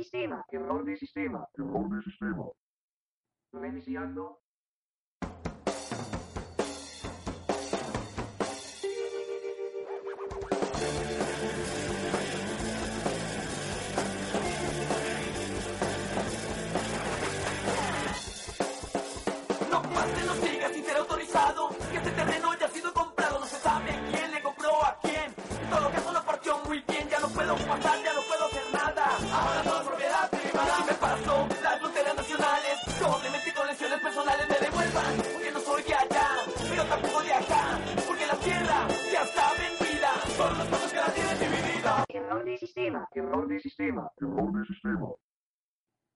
Error de sistema. Error de sistema. Error de sistema. Reiniciando. No más te lo sigas sin ser autorizado. Que este terreno privada. Si me paso las fronteras nacionales. Probablemente con lesiones personales me devuelvan. Porque no soy de allá, pero tampoco de acá. Porque la tierra ya está vendida. Son los pasos que la tienen dividida. Error de sistema. Error de sistema. Error de sistema.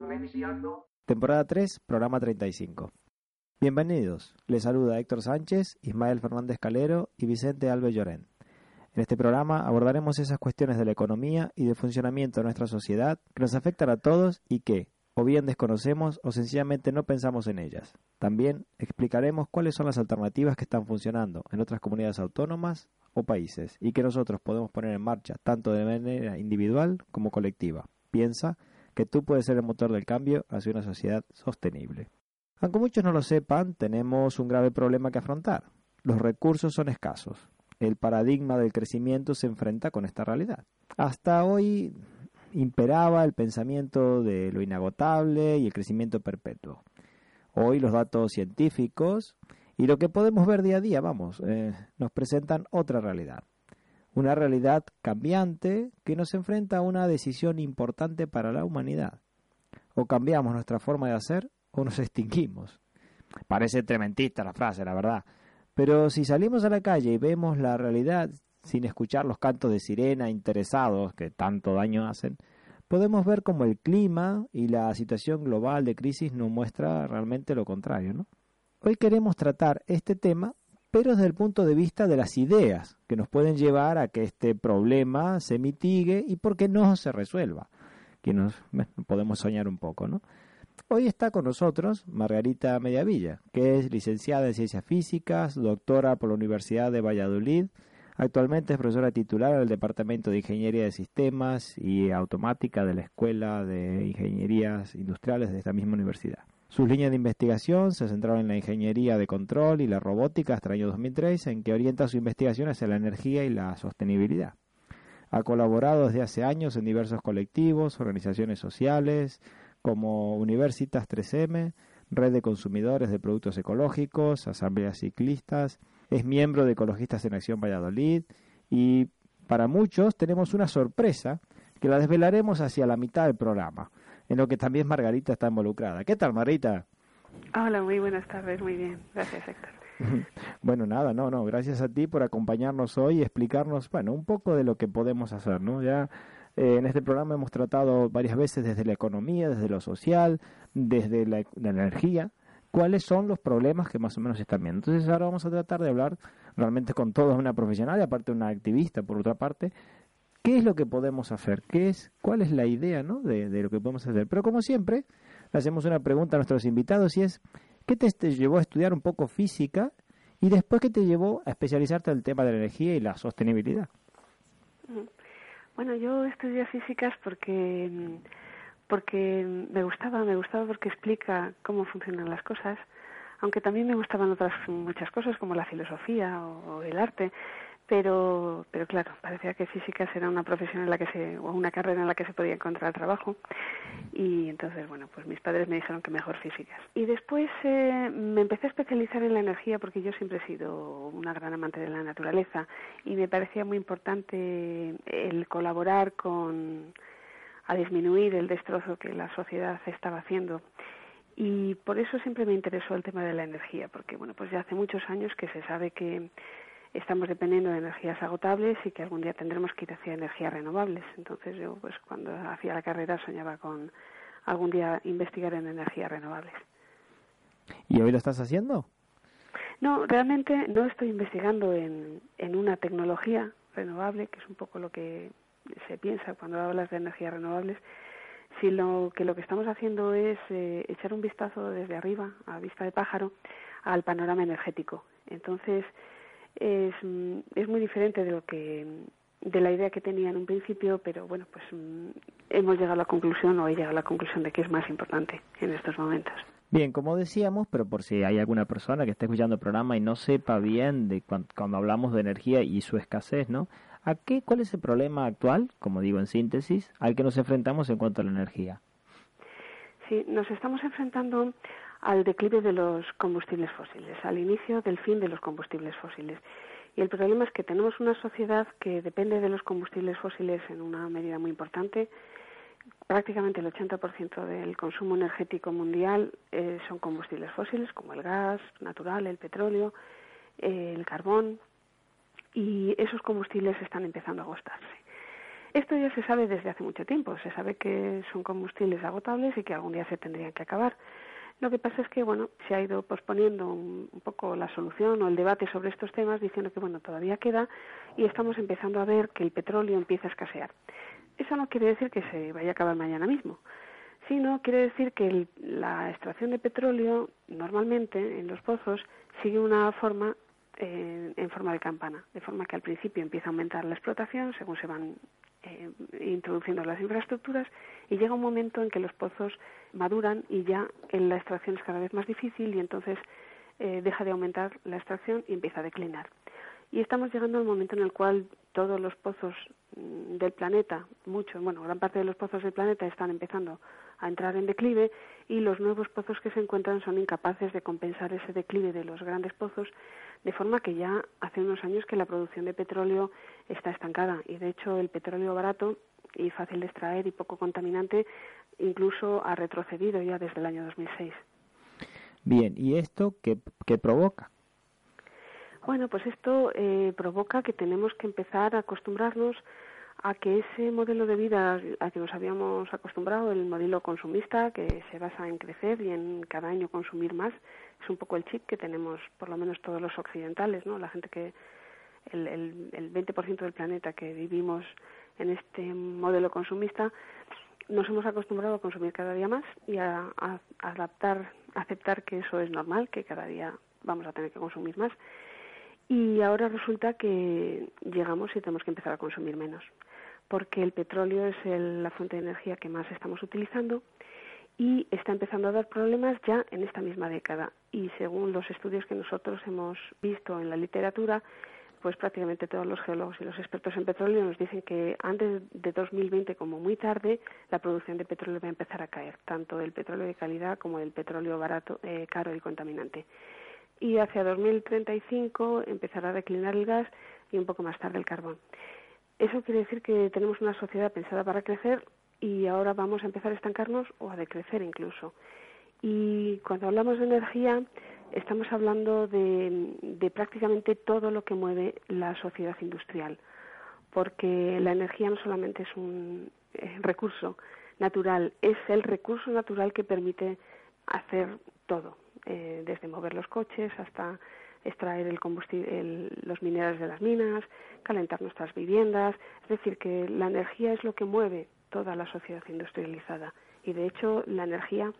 Reiniciando. Temporada 3, programa 35. Bienvenidos. Les saluda Héctor Sánchez, Ismael Fernández Calero y Vicente Alves Llorén. En este programa abordaremos esas cuestiones de la economía y del funcionamiento de nuestra sociedad que nos afectan a todos y que, o bien desconocemos o sencillamente no pensamos en ellas. También explicaremos cuáles son las alternativas que están funcionando en otras comunidades autónomas o países y que nosotros podemos poner en marcha tanto de manera individual como colectiva. Piensa que tú puedes ser el motor del cambio hacia una sociedad sostenible. Aunque muchos no lo sepan, tenemos un grave problema que afrontar. Los recursos son escasos. El paradigma del crecimiento se enfrenta con esta realidad. Hasta hoy imperaba el pensamiento de lo inagotable y el crecimiento perpetuo. Hoy los datos científicos y lo que podemos ver día a día, vamos, eh, nos presentan otra realidad. Una realidad cambiante que nos enfrenta a una decisión importante para la humanidad. O cambiamos nuestra forma de hacer o nos extinguimos. Parece trementista la frase, la verdad. Pero si salimos a la calle y vemos la realidad sin escuchar los cantos de sirena interesados que tanto daño hacen, podemos ver como el clima y la situación global de crisis nos muestra realmente lo contrario. ¿no? Hoy queremos tratar este tema, pero desde el punto de vista de las ideas que nos pueden llevar a que este problema se mitigue y por qué no se resuelva. Que nos podemos soñar un poco, ¿no? Hoy está con nosotros Margarita Mediavilla, que es licenciada en Ciencias Físicas, doctora por la Universidad de Valladolid. Actualmente es profesora titular del Departamento de Ingeniería de Sistemas y Automática de la Escuela de Ingenierías Industriales de esta misma universidad. Sus líneas de investigación se centraron en la ingeniería de control y la robótica hasta el año 2003, en que orienta su investigación hacia la energía y la sostenibilidad. Ha colaborado desde hace años en diversos colectivos, organizaciones sociales, como Universitas 3M, Red de Consumidores de Productos Ecológicos, Asambleas Ciclistas, es miembro de Ecologistas en Acción Valladolid y para muchos tenemos una sorpresa que la desvelaremos hacia la mitad del programa, en lo que también Margarita está involucrada. ¿Qué tal, Margarita? Hola, muy buenas tardes, muy bien. Gracias, Héctor. Bueno, nada, no, no, gracias a ti por acompañarnos hoy y explicarnos, bueno, un poco de lo que podemos hacer, ¿no? Ya eh, en este programa hemos tratado varias veces desde la economía, desde lo social, desde la, la, energía, cuáles son los problemas que más o menos están viendo. Entonces ahora vamos a tratar de hablar realmente con toda una profesional y aparte una activista por otra parte, qué es lo que podemos hacer, qué es, cuál es la idea ¿no? de, lo que podemos hacer. Pero como siempre, le hacemos una pregunta a nuestros invitados y es, ¿qué te llevó a estudiar un poco física y después qué te llevó a especializarte en el tema de la energía y la sostenibilidad? Bueno, yo estudié físicas porque porque me gustaba, me gustaba porque explica cómo funcionan las cosas, aunque también me gustaban otras muchas cosas como la filosofía o, o el arte, pero pero claro, parecía que físicas era una profesión en la que se o una carrera en la que se podía encontrar trabajo y entonces bueno, pues mis padres me dijeron que mejor físicas. Y después eh, me empecé a especializar en la energía porque yo siempre he sido una gran amante de la naturaleza y me parecía muy importante el colaborar con a disminuir el destrozo que la sociedad estaba haciendo. Y por eso siempre me interesó el tema de la energía, porque bueno, pues ya hace muchos años que se sabe que estamos dependiendo de energías agotables y que algún día tendremos que ir hacia energías renovables. Entonces yo, pues cuando hacía la carrera soñaba con algún día investigar en energías renovables. ¿Y hoy lo estás haciendo? No, realmente no estoy investigando en, en una tecnología renovable, que es un poco lo que se piensa cuando hablas de energías renovables, sino que lo que estamos haciendo es eh, echar un vistazo desde arriba, a vista de pájaro, al panorama energético. Entonces, es, mm, es muy diferente de lo que de la idea que tenía en un principio, pero bueno, pues mm, hemos llegado a la conclusión o he llegado a la conclusión de que es más importante en estos momentos. Bien, como decíamos, pero por si hay alguna persona que esté escuchando el programa y no sepa bien de cuando, hablamos de energía y su escasez, ¿no? ¿A qué, ¿Cuál es el problema actual, como digo en síntesis, al que nos enfrentamos en cuanto a la energía? Sí, nos estamos enfrentando al declive de los combustibles fósiles, al inicio del fin de los combustibles fósiles. Y el problema es que tenemos una sociedad que depende de los combustibles fósiles en una medida muy importante. Prácticamente el 80% del consumo energético mundial eh, son combustibles fósiles, como el gas natural, el petróleo, eh, el carbón, y esos combustibles están empezando a agostarse. Esto ya se sabe desde hace mucho tiempo, se sabe que son combustibles agotables y que algún día se tendrían que acabar. Lo que pasa es que, bueno, se ha ido posponiendo un, poco la solución o el debate sobre estos temas diciendo que, bueno, todavía queda y estamos empezando a ver que el petróleo empieza a escasear. Eso no quiere decir que se vaya a acabar mañana mismo, sino quiere decir que la extracción de petróleo normalmente en los pozos sigue una forma eh, en forma de campana, de forma que al principio empieza a aumentar la explotación según se van eh, introduciendo las infraestructuras y llega un momento en que los pozos maduran y ya la extracción es cada vez más difícil y entonces eh, deja de aumentar la extracción y empieza a declinar. Y estamos llegando al momento en el cual todos los pozos mm, del planeta, muchos, bueno, gran parte de los pozos del planeta están empezando a entrar en declive y los nuevos pozos que se encuentran son incapaces de compensar ese declive de los grandes pozos, de forma que ya hace unos años que la producción de petróleo está estancada y de hecho el petróleo barato y fácil de extraer y poco contaminante incluso ha retrocedido ya desde el año 2006. Bien, ¿y esto qué, qué provoca? Bueno, pues esto eh, provoca que tenemos que empezar a acostumbrarnos a que ese modelo de vida al que nos habíamos acostumbrado, el modelo consumista que se basa en crecer y en cada año consumir más, es un poco el chip que tenemos, por lo menos todos los occidentales, ¿no? La gente que el, el, el 20% del planeta que vivimos en este modelo consumista, nos hemos acostumbrado a consumir cada día más y a, a, adaptar, aceptar que eso es normal, que cada día vamos a tener que consumir más. Y ahora resulta que llegamos y tenemos que empezar a consumir menos, porque el petróleo es la fuente de energía que más estamos utilizando y está empezando a dar problemas ya en esta misma década. Y según los estudios que nosotros hemos visto en la literatura, pues prácticamente todos los geólogos y los expertos en petróleo nos dicen que antes de 2020 como muy tarde la producción de petróleo va a empezar a caer, tanto del petróleo de calidad como del petróleo barato, eh, caro y contaminante. Y hacia 2035 empezará a declinar el gas y un poco más tarde el carbón. Eso quiere decir que tenemos una sociedad pensada para crecer y ahora vamos a empezar a estancarnos o a decrecer incluso. Y cuando hablamos de energía, estamos hablando de, prácticamente todo lo que mueve la sociedad industrial, porque la energía no solamente es un recurso natural, es el recurso natural que permite hacer todo, eh, desde mover los coches hasta extraer el combustible, los minerales de las minas, calentar nuestras viviendas, es decir, que la energía es lo que mueve toda la sociedad industrializada. Y de hecho la energía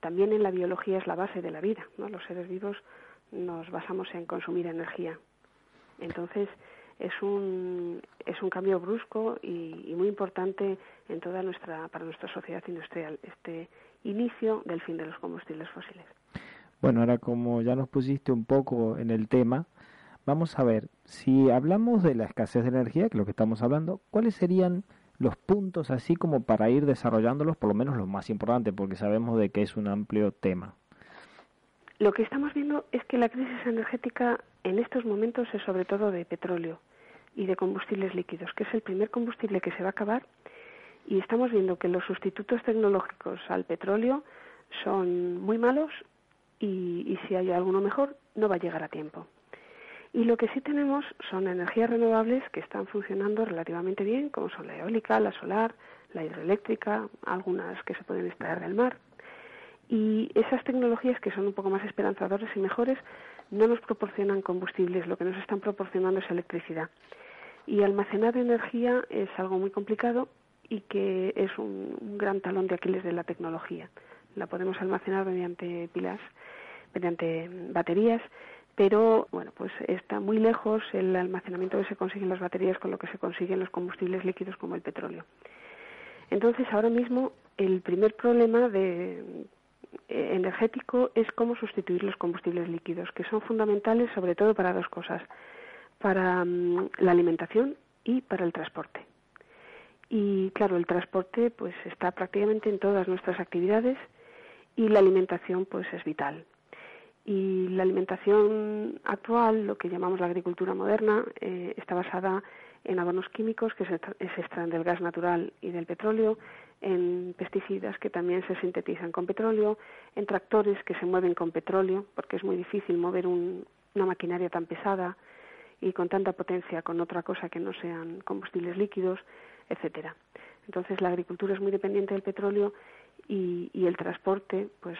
también en la biología es la base de la vida, ¿no? Los seres vivos nos basamos en consumir energía. Entonces, es un, es un cambio brusco y, muy importante en toda nuestra, para nuestra sociedad industrial, este inicio del fin de los combustibles fósiles. Bueno, ahora como ya nos pusiste un poco en el tema, vamos a ver, si hablamos de la escasez de energía, que es lo que estamos hablando, ¿cuáles serían los puntos así como para ir desarrollándolos, por lo menos los más importantes, porque sabemos de que es un amplio tema. Lo que estamos viendo es que la crisis energética en estos momentos es sobre todo de petróleo y de combustibles líquidos, que es el primer combustible que se va a acabar y estamos viendo que los sustitutos tecnológicos al petróleo son muy malos y, y si hay alguno mejor no va a llegar a tiempo. Y lo que sí tenemos son energías renovables que están funcionando relativamente bien, como son la eólica, la solar, la hidroeléctrica, algunas que se pueden extraer del mar. Y esas tecnologías que son un poco más esperanzadoras y mejores no nos proporcionan combustibles, lo que nos están proporcionando es electricidad. Y almacenar energía es algo muy complicado y que es un, gran talón de Aquiles de la tecnología. La podemos almacenar mediante pilas, mediante baterías, pero bueno, pues está muy lejos el almacenamiento que se consigue en las baterías con lo que se consigue en los combustibles líquidos como el petróleo. Entonces, ahora mismo el primer problema de, eh, energético es cómo sustituir los combustibles líquidos, que son fundamentales sobre todo para dos cosas, para mm, la alimentación y para el transporte. Y claro, el transporte pues está prácticamente en todas nuestras actividades y la alimentación pues es vital. Y la alimentación actual, lo que llamamos la agricultura moderna, eh, está basada en abonos químicos que se, extraen del gas natural y del petróleo, en pesticidas que también se sintetizan con petróleo, en tractores que se mueven con petróleo, porque es muy difícil mover una maquinaria tan pesada y con tanta potencia con otra cosa que no sean combustibles líquidos, etcétera. Entonces la agricultura es muy dependiente del petróleo y, y, el transporte, pues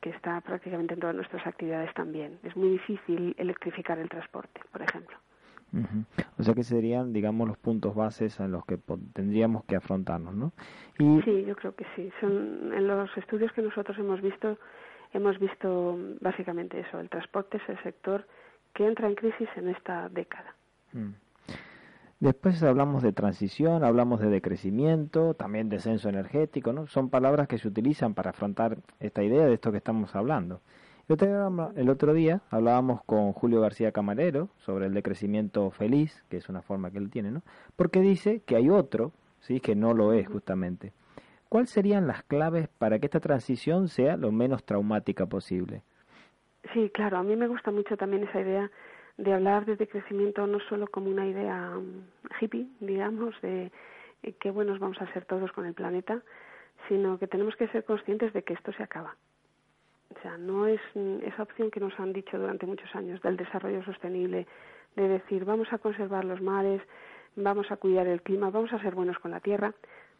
que está prácticamente en todas nuestras actividades también. Es muy difícil electrificar el transporte, por ejemplo. O sea que serían, digamos, los puntos bases en los que tendríamos que afrontarnos, ¿no? Y... Sí, yo creo que sí. Son, en los estudios que nosotros hemos visto, hemos visto básicamente eso. El transporte es el sector que entra en crisis en esta década. Mm. Después hablamos de transición, hablamos de decrecimiento, también descenso energético, ¿no? Son palabras que se utilizan para afrontar esta idea de esto que estamos hablando. El otro día hablábamos con Julio García Camarero sobre el decrecimiento feliz, que es una forma que él tiene, ¿no? Porque dice que hay otro, ¿sí? Que no lo es justamente. ¿Cuáles serían las claves para que esta transición sea lo menos traumática posible? Sí, claro, a mí me gusta mucho también esa idea de hablar de decrecimiento no solo como una idea um, hippie, digamos, de eh, qué buenos vamos a ser todos con el planeta, sino que tenemos que ser conscientes de que esto se acaba o sea, no es esa opción que nos han dicho durante muchos años del desarrollo sostenible, de decir vamos a conservar los mares, vamos a cuidar el clima, vamos a ser buenos con la tierra.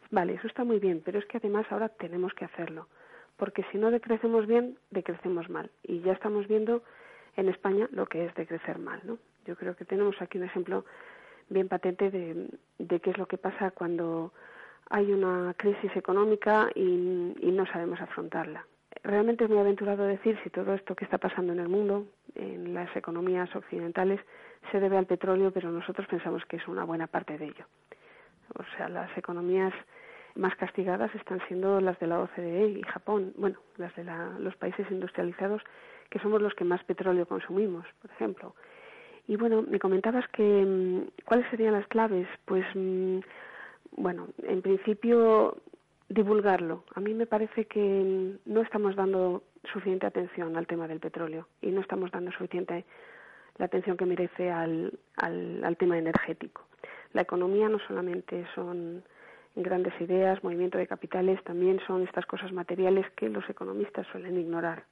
Vale, eso está muy bien, pero es que además ahora tenemos que hacerlo, porque si no decrecemos bien, decrecemos mal. Y ya estamos viendo en España lo que es decrecer mal, ¿no? Yo creo que tenemos aquí un ejemplo bien patente de, de qué es lo que pasa cuando hay una crisis económica y, y no sabemos afrontarla realmente es muy aventurado decir si todo esto que está pasando en el mundo, en las economías occidentales, se debe al petróleo, pero nosotros pensamos que es una buena parte de ello. O sea, las economías más castigadas están siendo las de la OCDE y Japón, bueno, las de los países industrializados, que somos los que más petróleo consumimos, por ejemplo. Y bueno, me comentabas que mm, cuáles serían las claves, pues mm, bueno, en principio divulgarlo. A mí me parece que no estamos dando suficiente atención al tema del petróleo y no estamos dando suficiente la atención que merece al, al, tema energético. La economía no solamente son grandes ideas, movimiento de capitales, también son estas cosas materiales que los economistas suelen ignorar.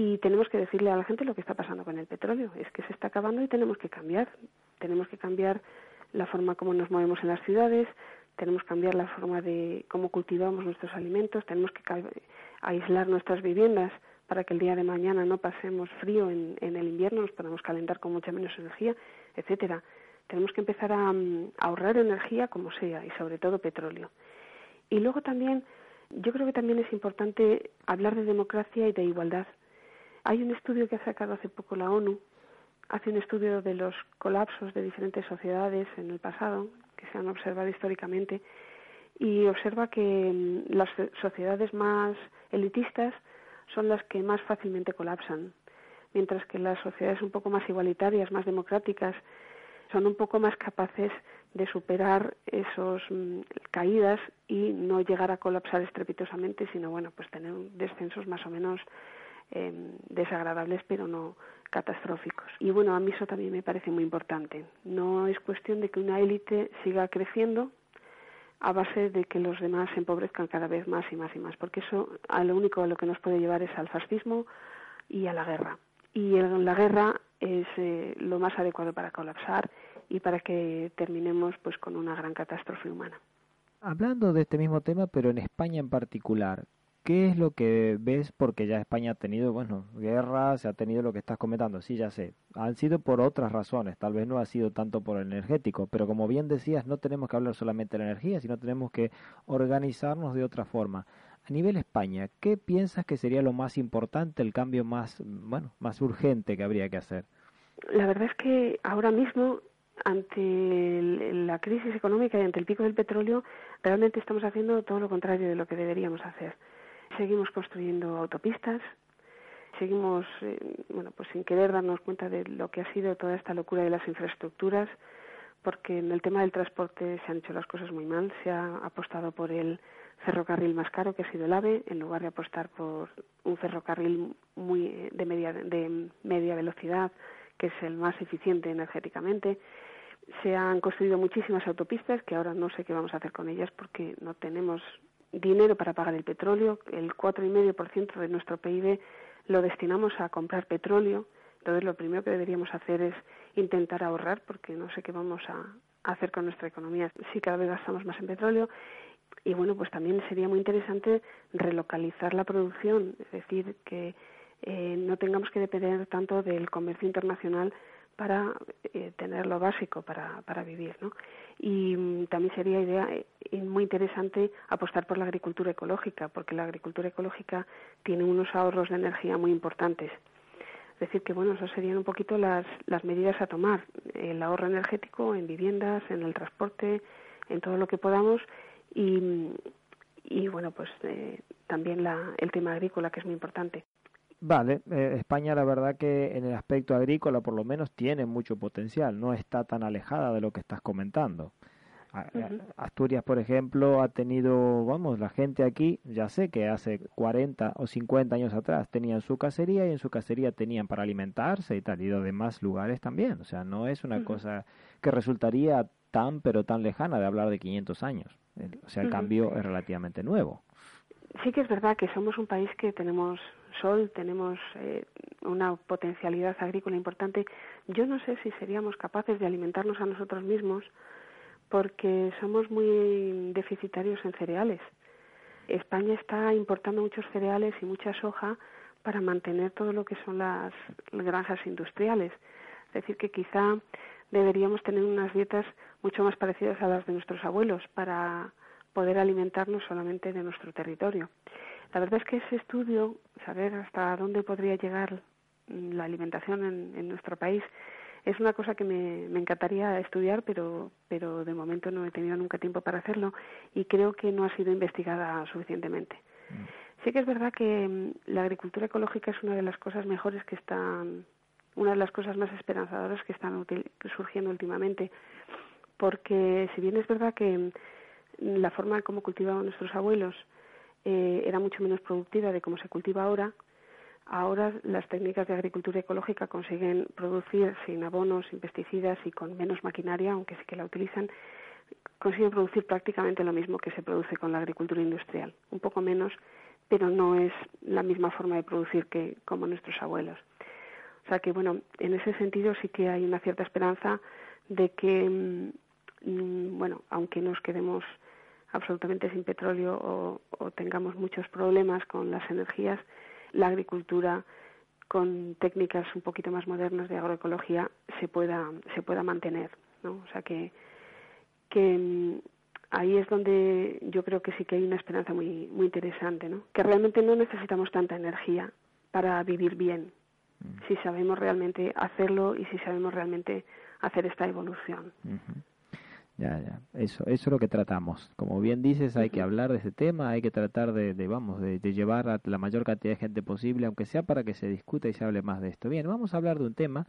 Y tenemos que decirle a la gente lo que está pasando con el petróleo. Es que se está acabando y tenemos que cambiar. Tenemos que cambiar la forma como nos movemos en las ciudades, tenemos que cambiar la forma de cómo cultivamos nuestros alimentos, tenemos que aislar nuestras viviendas para que el día de mañana no pasemos frío en, el invierno, nos podamos calentar con mucha menos energía, etcétera. Tenemos que empezar mm, a ahorrar energía como sea y sobre todo petróleo. Y luego también, yo creo que también es importante hablar de democracia y de igualdad. Hay un estudio que ha sacado hace poco la ONU, hace un estudio de los colapsos de diferentes sociedades en el pasado, que se han observado históricamente y observa que mm, las sociedades más elitistas son las que más fácilmente colapsan, mientras que las sociedades un poco más igualitarias, más democráticas, son un poco más capaces de superar esos mm, caídas y no llegar a colapsar estrepitosamente, sino bueno, pues tener descensos más o menos em, desagradables, pero no catastróficos. Y bueno, a mí eso también me parece muy importante. No es cuestión de que una élite siga creciendo a base de que los demás se empobrezcan cada vez más y más y más, porque eso a lo único a lo que nos puede llevar es al fascismo y a la guerra. Y en la guerra es eh, lo más adecuado para colapsar y para que terminemos pues con una gran catástrofe humana. Hablando de este mismo tema, pero en España en particular, ¿qué es lo que ves? Porque ya España ha tenido, bueno, guerras, se ha tenido lo que estás comentando, sí, ya sé. Han sido por otras razones, tal vez no ha sido tanto por el energético, pero como bien decías, no tenemos que hablar solamente de la energía, sino tenemos que organizarnos de otra forma. A nivel España, ¿qué piensas que sería lo más importante, el cambio más, bueno, más urgente que habría que hacer? La verdad es que ahora mismo ante la crisis económica y ante el pico del petróleo, realmente estamos haciendo todo lo contrario de lo que deberíamos hacer. Seguimos construyendo autopistas, seguimos, eh, bueno, pues sin querer darnos cuenta de lo que ha sido toda esta locura de las infraestructuras, porque en el tema del transporte se han hecho las cosas muy mal, se ha apostado por el ferrocarril más caro que ha sido el AVE en lugar de apostar por un ferrocarril muy eh, de media de media velocidad que es el más eficiente energéticamente. Se han construido muchísimas autopistas que ahora no sé qué vamos a hacer con ellas porque no tenemos dinero para pagar el petróleo. El 4,5% de nuestro PIB lo destinamos a comprar petróleo. Entonces, lo primero que deberíamos hacer es intentar ahorrar porque no sé qué vamos a hacer con nuestra economía si cada vez gastamos más en petróleo. Y bueno, pues también sería muy interesante relocalizar la producción, es decir, que eh, no tengamos que depender tanto del comercio internacional para eh, tener lo básico para, para vivir, ¿no? Y mm, también sería idea eh, muy interesante apostar por la agricultura ecológica, porque la agricultura ecológica tiene unos ahorros de energía muy importantes. Es decir, que bueno, esas serían un poquito las, las medidas a tomar. El ahorro energético en viviendas, en el transporte, en todo lo que podamos y, y bueno, pues eh, también la, el tema agrícola, que es muy importante. Vale, eh, España la verdad que en el aspecto agrícola por lo menos tiene mucho potencial, no está tan alejada de lo que estás comentando. Asturias, por ejemplo, ha tenido, vamos, la gente aquí, ya sé que hace 40 o 50 años atrás tenían su cacería y en su cacería tenían para alimentarse y tal, y de demás lugares también. O sea, no es una cosa que resultaría tan, pero tan lejana de hablar de 500 años. O sea, el cambio es relativamente nuevo. Sí que es verdad que somos un país que tenemos sol, tenemos eh, una potencialidad agrícola importante. Yo no sé si seríamos capaces de alimentarnos a nosotros mismos porque somos muy deficitarios en cereales. España está importando muchos cereales y mucha soja para mantener todo lo que son las granjas industriales. Es decir, que quizá deberíamos tener unas dietas mucho más parecidas a las de nuestros abuelos para poder alimentarnos solamente de nuestro territorio. La verdad es que ese estudio, saber hasta dónde podría llegar la alimentación en, nuestro país, es una cosa que me, encantaría estudiar, pero, pero de momento no he tenido nunca tiempo para hacerlo y creo que no ha sido investigada suficientemente. Mm. Sí que es verdad que mm, la agricultura ecológica es una de las cosas mejores que están, una de las cosas más esperanzadoras que están surgiendo últimamente, porque si bien es verdad que mm, la forma en cómo cultivaban nuestros abuelos eh, era mucho menos productiva de cómo se cultiva ahora. Ahora las técnicas de agricultura ecológica consiguen producir sin abonos, sin pesticidas y con menos maquinaria, aunque sí que la utilizan, consiguen producir prácticamente lo mismo que se produce con la agricultura industrial, un poco menos, pero no es la misma forma de producir que como nuestros abuelos. O sea que bueno, en ese sentido sí que hay una cierta esperanza de que, mm, mm, bueno, aunque nos quedemos absolutamente sin petróleo o, tengamos muchos problemas con las energías, la agricultura con técnicas un poquito más modernas de agroecología se pueda se pueda mantener, ¿no? O sea que que mm, ahí es donde yo creo que sí que hay una esperanza muy muy interesante, ¿no? Que realmente no necesitamos tanta energía para vivir bien, mm. si sabemos realmente hacerlo y si sabemos realmente hacer esta evolución. Ya, ya. Eso, eso es lo que tratamos. Como bien dices, hay que hablar de ese tema, hay que tratar de, de vamos, de, llevar a la mayor cantidad de gente posible, aunque sea para que se discuta y se hable más de esto. Bien, vamos a hablar de un tema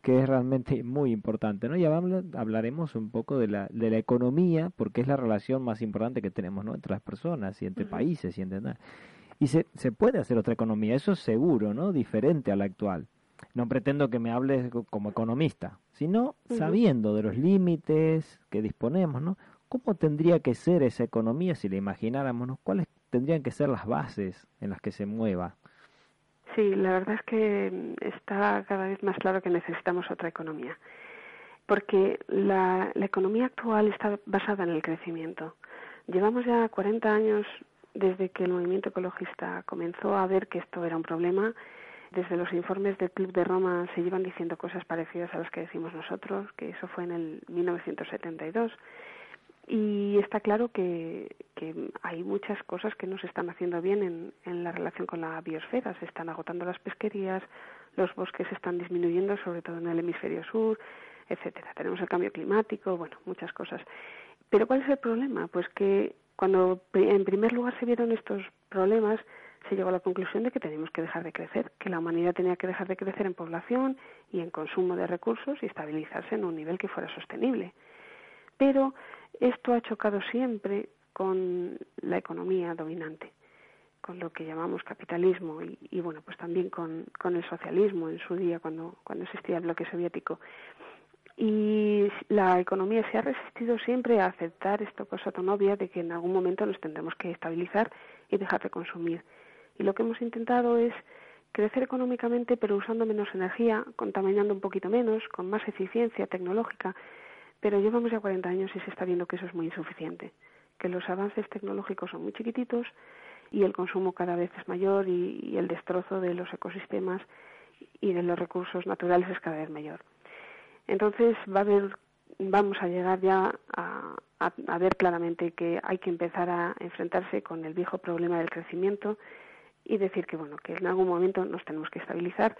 que es realmente muy importante, ¿no? Ya hablaremos un poco de la, de la economía, porque es la relación más importante que tenemos, ¿no? Entre las personas y entre países y entre... Y se, se puede hacer otra economía, eso es seguro, ¿no? Diferente a la actual no pretendo que me hables como economista, sino sabiendo de los límites que disponemos, ¿no? ¿Cómo tendría que ser esa economía si la imagináramos? ¿Cuáles tendrían que ser las bases en las que se mueva? Sí, la verdad es que está cada vez más claro que necesitamos otra economía, porque la, la economía actual está basada en el crecimiento. Llevamos ya 40 años desde que el movimiento ecologista comenzó a ver que esto era un problema. Desde los informes del Club de Roma se llevan diciendo cosas parecidas a las que decimos nosotros, que eso fue en el 1972. Y está claro que, hay muchas cosas que no se están haciendo bien en, en la relación con la biosfera. Se están agotando las pesquerías, los bosques están disminuyendo, sobre todo en el hemisferio sur, etcétera. Tenemos el cambio climático, bueno, muchas cosas. Pero ¿cuál es el problema? Pues que cuando en primer lugar se vieron estos problemas, se llegó a la conclusión de que teníamos que dejar de crecer, que la humanidad tenía que dejar de crecer en población y en consumo de recursos y estabilizarse en un nivel que fuera sostenible. Pero esto ha chocado siempre con la economía dominante, con lo que llamamos capitalismo y, bueno, pues también con, el socialismo en su día cuando, cuando existía el bloque soviético. Y la economía se ha resistido siempre a aceptar esta cosa tan obvia de que en algún momento nos tendremos que estabilizar y dejar de consumir. Y lo que hemos intentado es crecer económicamente pero usando menos energía, contaminando un poquito menos, con más eficiencia tecnológica, pero llevamos ya 40 años y se está viendo que eso es muy insuficiente, que los avances tecnológicos son muy chiquititos y el consumo cada vez es mayor y, y el destrozo de los ecosistemas y de los recursos naturales es cada vez mayor. Entonces va a haber, vamos a llegar ya a, a, a, ver claramente que hay que empezar a enfrentarse con el viejo problema del crecimiento y decir que bueno que en algún momento nos tenemos que estabilizar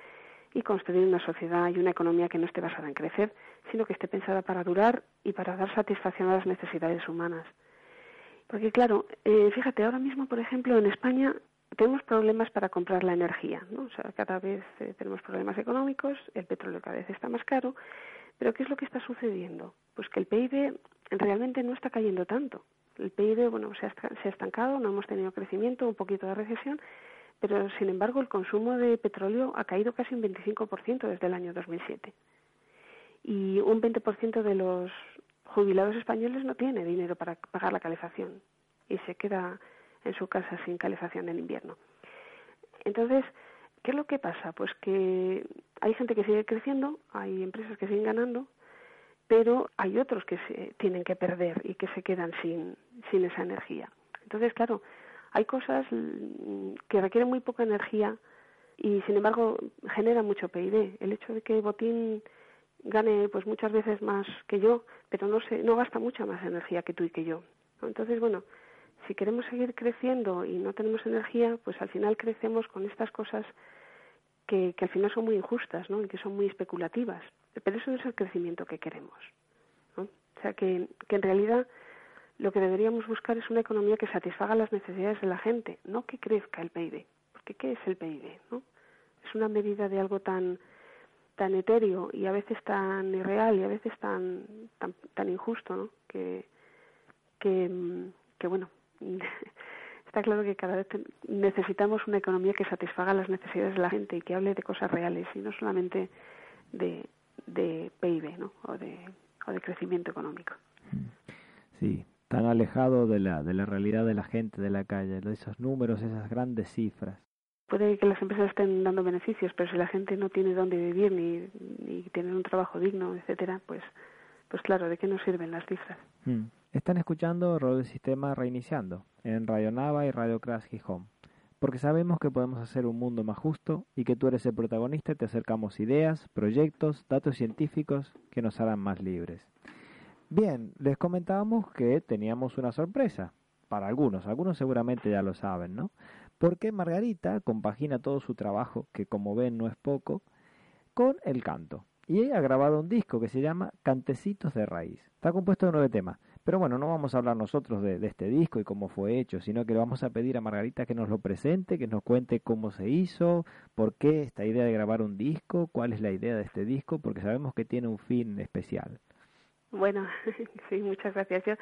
y construir una sociedad y una economía que no esté basada en crecer, sino que esté pensada para durar y para dar satisfacción a las necesidades humanas. Porque claro, eh, fíjate, ahora mismo, por ejemplo, en España tenemos problemas para comprar la energía, ¿no? O sea, cada vez eh, tenemos problemas económicos, el petróleo cada vez está más caro, pero ¿qué es lo que está sucediendo? Pues que el PIB realmente no está cayendo tanto. El PIB, bueno, se ha, se ha estancado, no hemos tenido crecimiento, un poquito de recesión, pero sin embargo el consumo de petróleo ha caído casi un 25% desde el año 2007. Y un 20% de los jubilados españoles no tiene dinero para pagar la calefacción y se queda en su casa sin calefacción en invierno. Entonces, ¿qué es lo que pasa? Pues que hay gente que sigue creciendo, hay empresas que siguen ganando, pero hay otros que se tienen que perder y que se quedan sin, sin esa energía. Entonces, claro, hay cosas mm, que requieren muy poca energía y sin embargo generan mucho PIB. El hecho de que Botín gane pues muchas veces más que yo, pero no se, no gasta mucha más energía que tú y que yo. Entonces, bueno, si queremos seguir creciendo y no tenemos energía, pues al final crecemos con estas cosas que, que al final son muy injustas, ¿no? Y que son muy especulativas. Pero eso no es el crecimiento que queremos. O sea, que, que en realidad lo que deberíamos buscar es una economía que satisfaga las necesidades de la gente, no que crezca el PIB. Porque ¿qué es el PIB? ¿no? Es una medida de algo tan tan etéreo y a veces tan irreal y a veces tan tan, tan injusto, ¿no? Que, que, bueno, está claro que cada vez necesitamos una economía que satisfaga las necesidades de la gente y que hable de cosas reales y no solamente de, de PIB, ¿no? O de, o de crecimiento económico. Sí, tan alejado de la, de la realidad de la gente de la calle, de esos números, esas grandes cifras. Puede que las empresas estén dando beneficios, pero si la gente no tiene dónde vivir ni, ni tener un trabajo digno, etcétera, pues, pues claro, ¿de qué nos sirven las cifras? Hmm. Están escuchando Radio Sistema Reiniciando en Radio Nava y Radio Crash Gijón, porque sabemos que podemos hacer un mundo más justo y que tú eres el protagonista y te acercamos ideas, proyectos, datos científicos que nos harán más libres. Bien, les comentábamos que teníamos una sorpresa para algunos, algunos seguramente ya lo saben, ¿no? Porque Margarita compagina todo su trabajo, que como ven no es poco, con el canto. Y ella ha grabado un disco que se llama Cantecitos de Raíz. Está compuesto de nueve temas. Pero bueno, no vamos a hablar nosotros de, este disco y cómo fue hecho, sino que le vamos a pedir a Margarita que nos lo presente, que nos cuente cómo se hizo, por qué esta idea de grabar un disco, cuál es la idea de este disco, porque sabemos que tiene un fin especial. Bueno, sí, muchas gracias. Yo,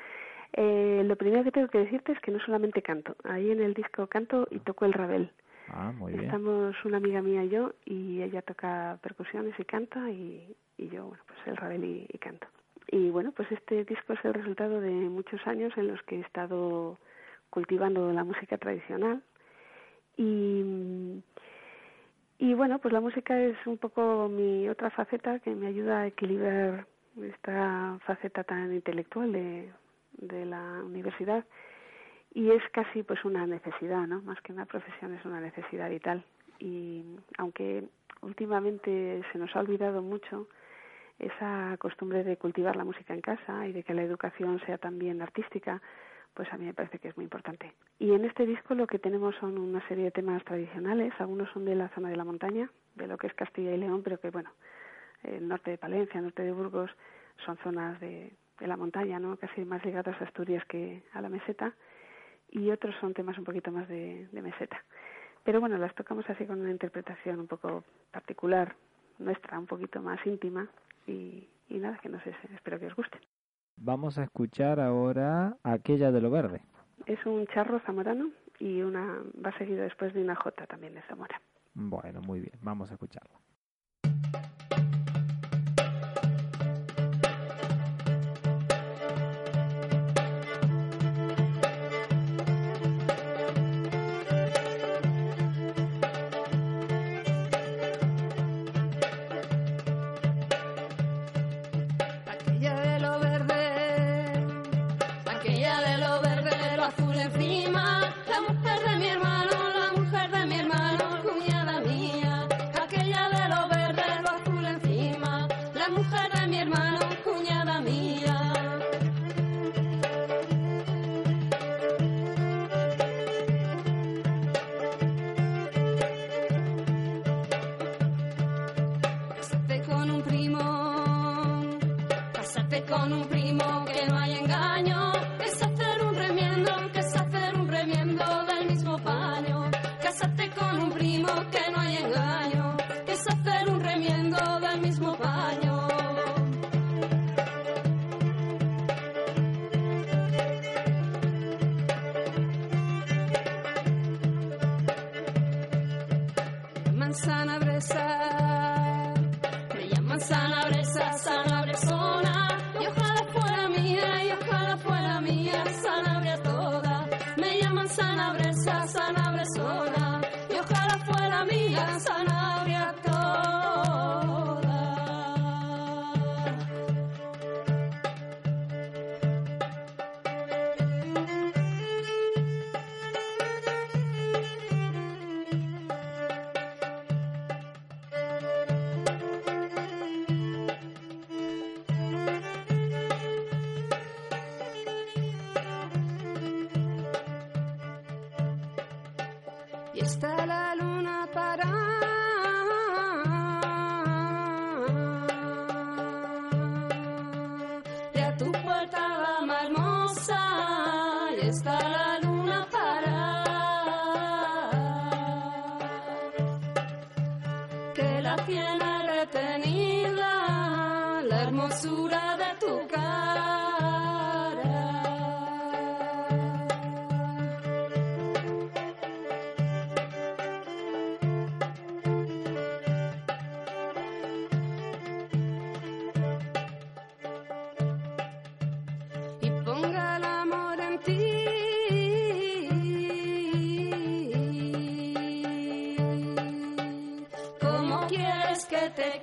eh, lo primero que tengo que decirte es que no solamente canto. Ahí en el disco canto y toco el rabel. Ah, muy bien. Estamos una amiga mía y yo, y ella toca percusiones y canta, y, y yo, bueno, pues el rabel y, y canto. Y bueno, pues este disco es el resultado de muchos años en los que he estado cultivando la música tradicional. Y, Y bueno, pues la música es un poco mi otra faceta que me ayuda a equilibrar esta faceta tan intelectual de, de la universidad y es casi pues una necesidad, ¿no? Más que una profesión es una necesidad vital y aunque últimamente se nos ha olvidado mucho esa costumbre de cultivar la música en casa y de que la educación sea también artística, pues a mí me parece que es muy importante. Y en este disco lo que tenemos son una serie de temas tradicionales, algunos son de la zona de la montaña, de lo que es Castilla y León, pero que bueno, el norte de Palencia, el norte de Burgos, son zonas de, de la montaña, ¿no? Casi más ligadas a Asturias que a la meseta, y otros son temas un poquito más de, de meseta. Pero bueno, las tocamos así con una interpretación un poco particular, nuestra, un poquito más íntima, y, y nada, que no sé, espero que os guste. Vamos a escuchar ahora aquella de lo verde. Es un charro zamorano y una va seguido después de una jota también de Zamora. Bueno, muy bien, vamos a escucharla.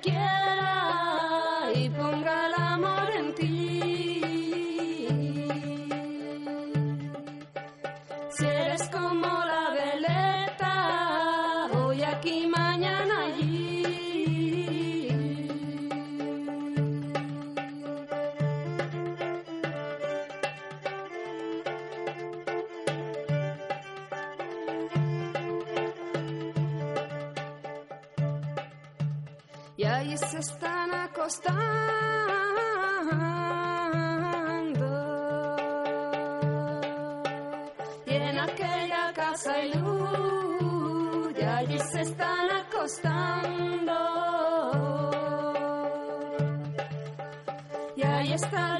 Que está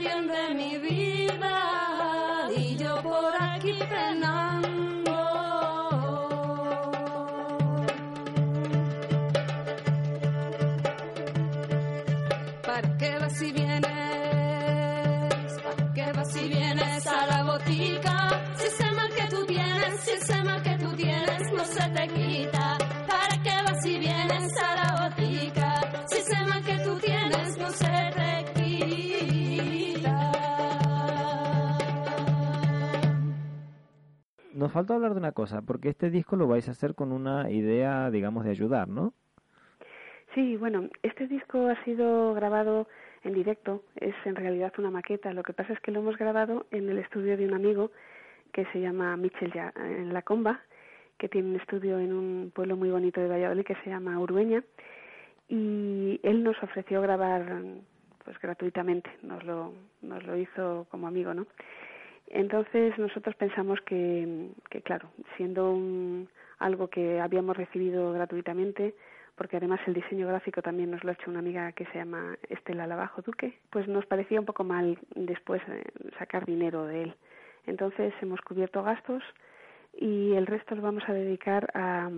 nos faltó hablar de una cosa, porque este disco lo vais a hacer con una idea, digamos, de ayudar, ¿no? Sí, bueno, este disco ha sido grabado en directo, es en realidad una maqueta. Lo que pasa es que lo hemos grabado en el estudio de un amigo que se llama Michel Ya- en La Comba, que tiene un estudio en un pueblo muy bonito de Valladolid que se llama Urueña. Y él nos ofreció grabar pues gratuitamente, nos lo, nos lo hizo como amigo, ¿no? Entonces nosotros pensamos que, que claro, siendo un, algo que habíamos recibido gratuitamente, porque además el diseño gráfico también nos lo ha hecho una amiga que se llama Estela Lavajo Duque, pues nos parecía un poco mal después eh, sacar dinero de él. Entonces hemos cubierto gastos y el resto lo vamos a dedicar a,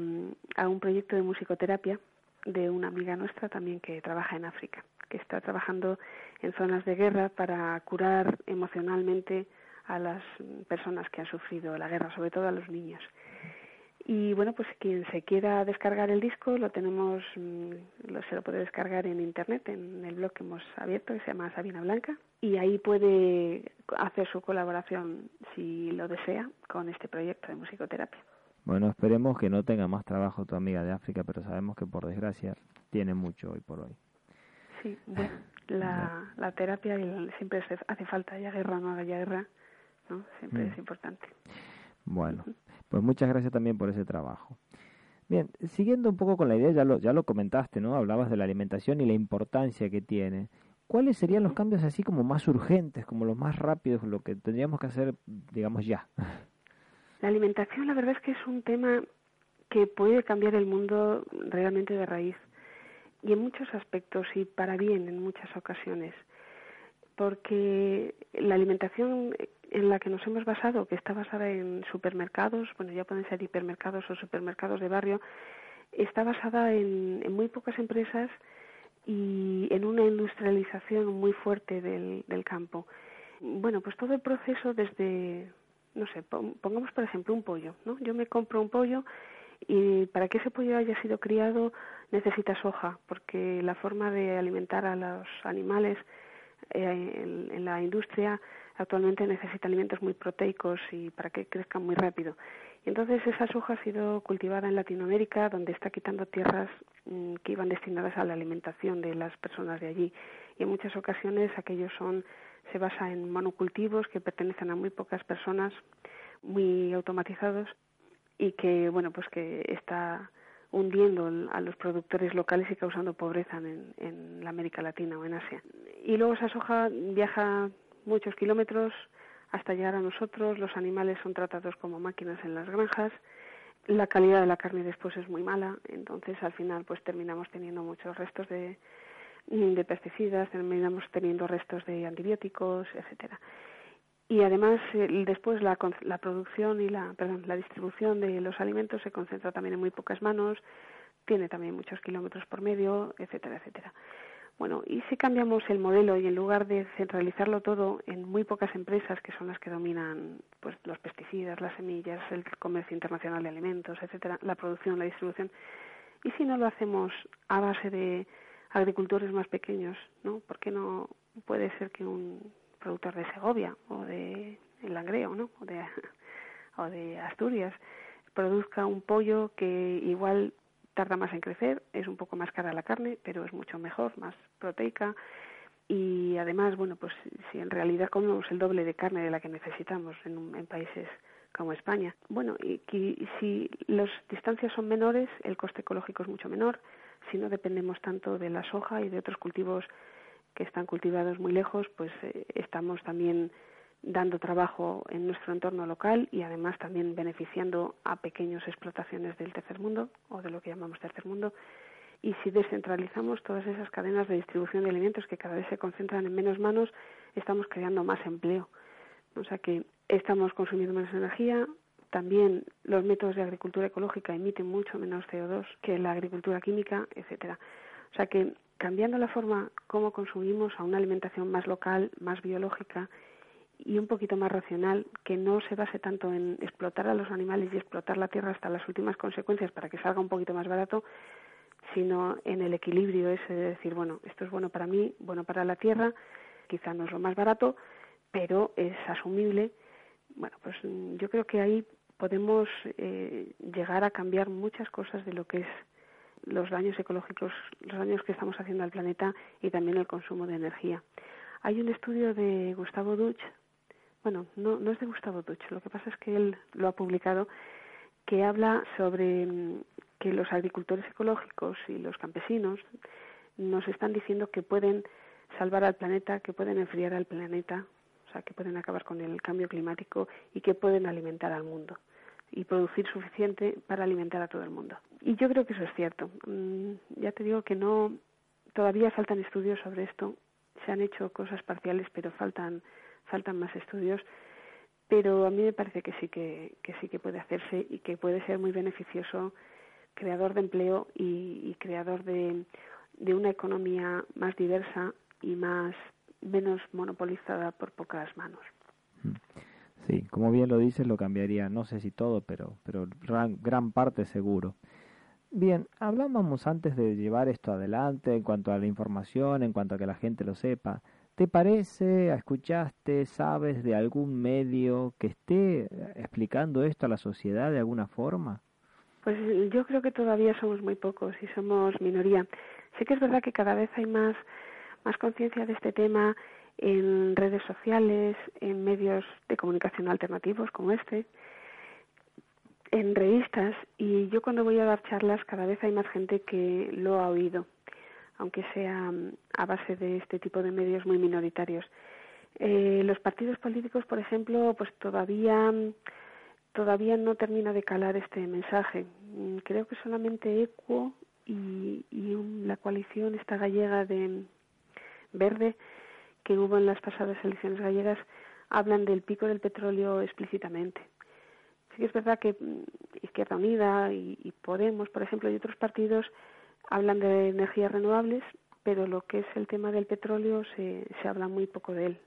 a un proyecto de musicoterapia de una amiga nuestra también que trabaja en África, que está trabajando en zonas de guerra para curar emocionalmente a las personas que han sufrido la guerra, sobre todo a los niños. Y bueno, pues quien se quiera descargar el disco lo tenemos, mm, lo, se lo puede descargar en internet, en el blog que hemos abierto que se llama Sabina Blanca y ahí puede hacer su colaboración si lo desea con este proyecto de musicoterapia. Bueno, esperemos que no tenga más trabajo tu amiga de África, pero sabemos que por desgracia tiene mucho hoy por hoy. Sí, bueno, la, la terapia el- siempre hace, hace falta, haya guerra no haya guerra, ¿no? Siempre Mm. es importante. Bueno, pues muchas gracias también por ese trabajo. Bien, siguiendo un poco con la idea, ya lo, ya lo comentaste, ¿no? Hablabas de la alimentación y la importancia que tiene. ¿Cuáles serían los cambios así como más urgentes, como los más rápidos, lo que tendríamos que hacer, digamos, ya? La alimentación, la verdad es que es un tema que puede cambiar el mundo realmente de raíz y en muchos aspectos y para bien en muchas ocasiones, porque la alimentación en la que nos hemos basado, que está basada en supermercados, bueno, ya pueden ser hipermercados o supermercados de barrio, está basada en, en muy pocas empresas y en una industrialización muy fuerte del, del campo. Bueno, pues todo el proceso desde, no sé, pon- pongamos por ejemplo un pollo, ¿no? Yo me compro un pollo y para que ese pollo haya sido criado necesita soja, porque la forma de alimentar a los animales eh, en la industria actualmente necesita alimentos muy proteicos y para que crezcan muy rápido. Y entonces esa soja ha sido cultivada en Latinoamérica, donde está quitando tierras mm, que iban destinadas a la alimentación de las personas de allí. Y en muchas ocasiones aquellos son se basa en monocultivos que pertenecen a muy pocas personas, muy automatizados y que bueno pues que está hundiendo a los productores locales y causando pobreza en, en América Latina o en Asia. Y luego esa soja viaja muchos kilómetros hasta llegar a nosotros, los animales son tratados como máquinas en las granjas, la calidad de la carne después es muy mala, entonces al final pues terminamos teniendo muchos restos de, de pesticidas, terminamos teniendo restos de antibióticos, etcétera. Y además después la, la producción y la perdón, la distribución de los alimentos se concentra también en muy pocas manos, tiene también muchos kilómetros por medio, etcétera, etcétera. Bueno, y si cambiamos el modelo y en lugar de centralizarlo todo en muy pocas empresas que son las que dominan pues los pesticidas, las semillas, el comercio internacional de alimentos, etcétera, la producción, la distribución, y si no lo hacemos a base de agricultores más pequeños, ¿no? ¿Por qué no puede ser que un productor de Segovia o de Langreo, ¿no? O de o de Asturias produzca un pollo que igual tarda más en crecer, es un poco más cara la carne, pero es mucho mejor, más proteica y además, bueno, pues si en realidad comemos el doble de carne de la que necesitamos en, un- en países como España. Bueno, y, y si las distancias son menores, el coste ecológico es mucho menor, si no dependemos tanto de la soja y de otros cultivos que están cultivados muy lejos, pues eh, estamos también dando trabajo en nuestro entorno local y además también beneficiando a pequeñas explotaciones del tercer mundo o de lo que llamamos tercer mundo. Y si descentralizamos todas esas cadenas de distribución de alimentos que cada vez se concentran en menos manos, estamos creando más empleo. O sea que estamos consumiendo menos energía. También los métodos de agricultura ecológica emiten mucho menos CO2 que la agricultura química, etcétera. O sea que cambiando la forma como consumimos a una alimentación más local, más biológica y un poquito más racional, que no se base tanto en explotar a los animales y explotar la tierra hasta las últimas consecuencias para que salga un poquito más barato, sino en el equilibrio ese de decir, bueno, esto es bueno para mí, bueno para la tierra, quizá no es lo más barato, pero es asumible. Bueno, pues mm, yo creo que ahí podemos eh, llegar a cambiar muchas cosas de lo que es los daños ecológicos, los daños que estamos haciendo al planeta y también el consumo de energía. Hay un estudio de Gustavo Duch, bueno, no, no es de Gustavo Duch, lo que pasa es que él lo ha publicado, que habla sobre mm, que los agricultores ecológicos y los campesinos nos están diciendo que pueden salvar al planeta, que pueden enfriar al planeta, o sea, que pueden acabar con el cambio climático y que pueden alimentar al mundo y producir suficiente para alimentar a todo el mundo. Y yo creo que eso es cierto. Mm, ya te digo que no, todavía faltan estudios sobre esto. Se han hecho cosas parciales, pero faltan, faltan más estudios. Pero a mí me parece que sí que, sí que puede hacerse y que puede ser muy beneficioso, creador de empleo y, y creador de, de una economía más diversa y más menos monopolizada por pocas manos. Mm. Sí, como bien lo dices, lo cambiaría, no sé si todo, pero, pero gran, gran parte seguro. Bien, hablábamos antes de llevar esto adelante en cuanto a la información, en cuanto a que la gente lo sepa. ¿Te parece, escuchaste, sabes de algún medio que esté explicando esto a la sociedad de alguna forma? Pues yo creo que todavía somos muy pocos y somos minoría. Sí que es verdad que cada vez hay más, más conciencia de este tema en redes sociales, en medios de comunicación alternativos como este, en revistas y yo cuando voy a dar charlas cada vez hay más gente que lo ha oído, aunque sea mm, a base de este tipo de medios muy minoritarios. Eh, los partidos políticos, por ejemplo, pues todavía todavía no termina de calar este mensaje. Mm, creo que solamente ECUO y, la coalición esta gallega de verde que hubo en las pasadas elecciones gallegas hablan del pico del petróleo explícitamente. Sí que es verdad que mm, Izquierda Unida y, Podemos, por ejemplo, y otros partidos hablan de energías renovables, pero lo que es el tema del petróleo se, se habla muy poco de él.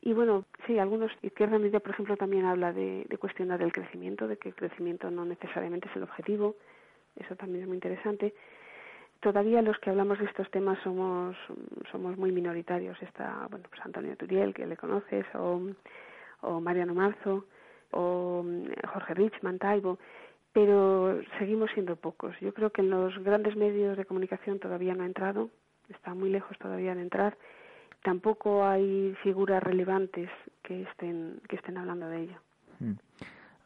Y bueno, sí, algunos, Izquierda Unida, por ejemplo, también habla de, cuestionar el crecimiento, de que el crecimiento no necesariamente es el objetivo, eso también es muy interesante. Todavía los que hablamos de estos temas somos somos muy minoritarios. Está bueno pues Antonio Turiel que le conoces o, Mariano Marzo o mm, Jorge Richman Taibo pero seguimos siendo pocos. Yo creo que en los grandes medios de comunicación todavía no ha entrado está muy lejos todavía de entrar tampoco hay figuras relevantes que estén que estén hablando de ello mm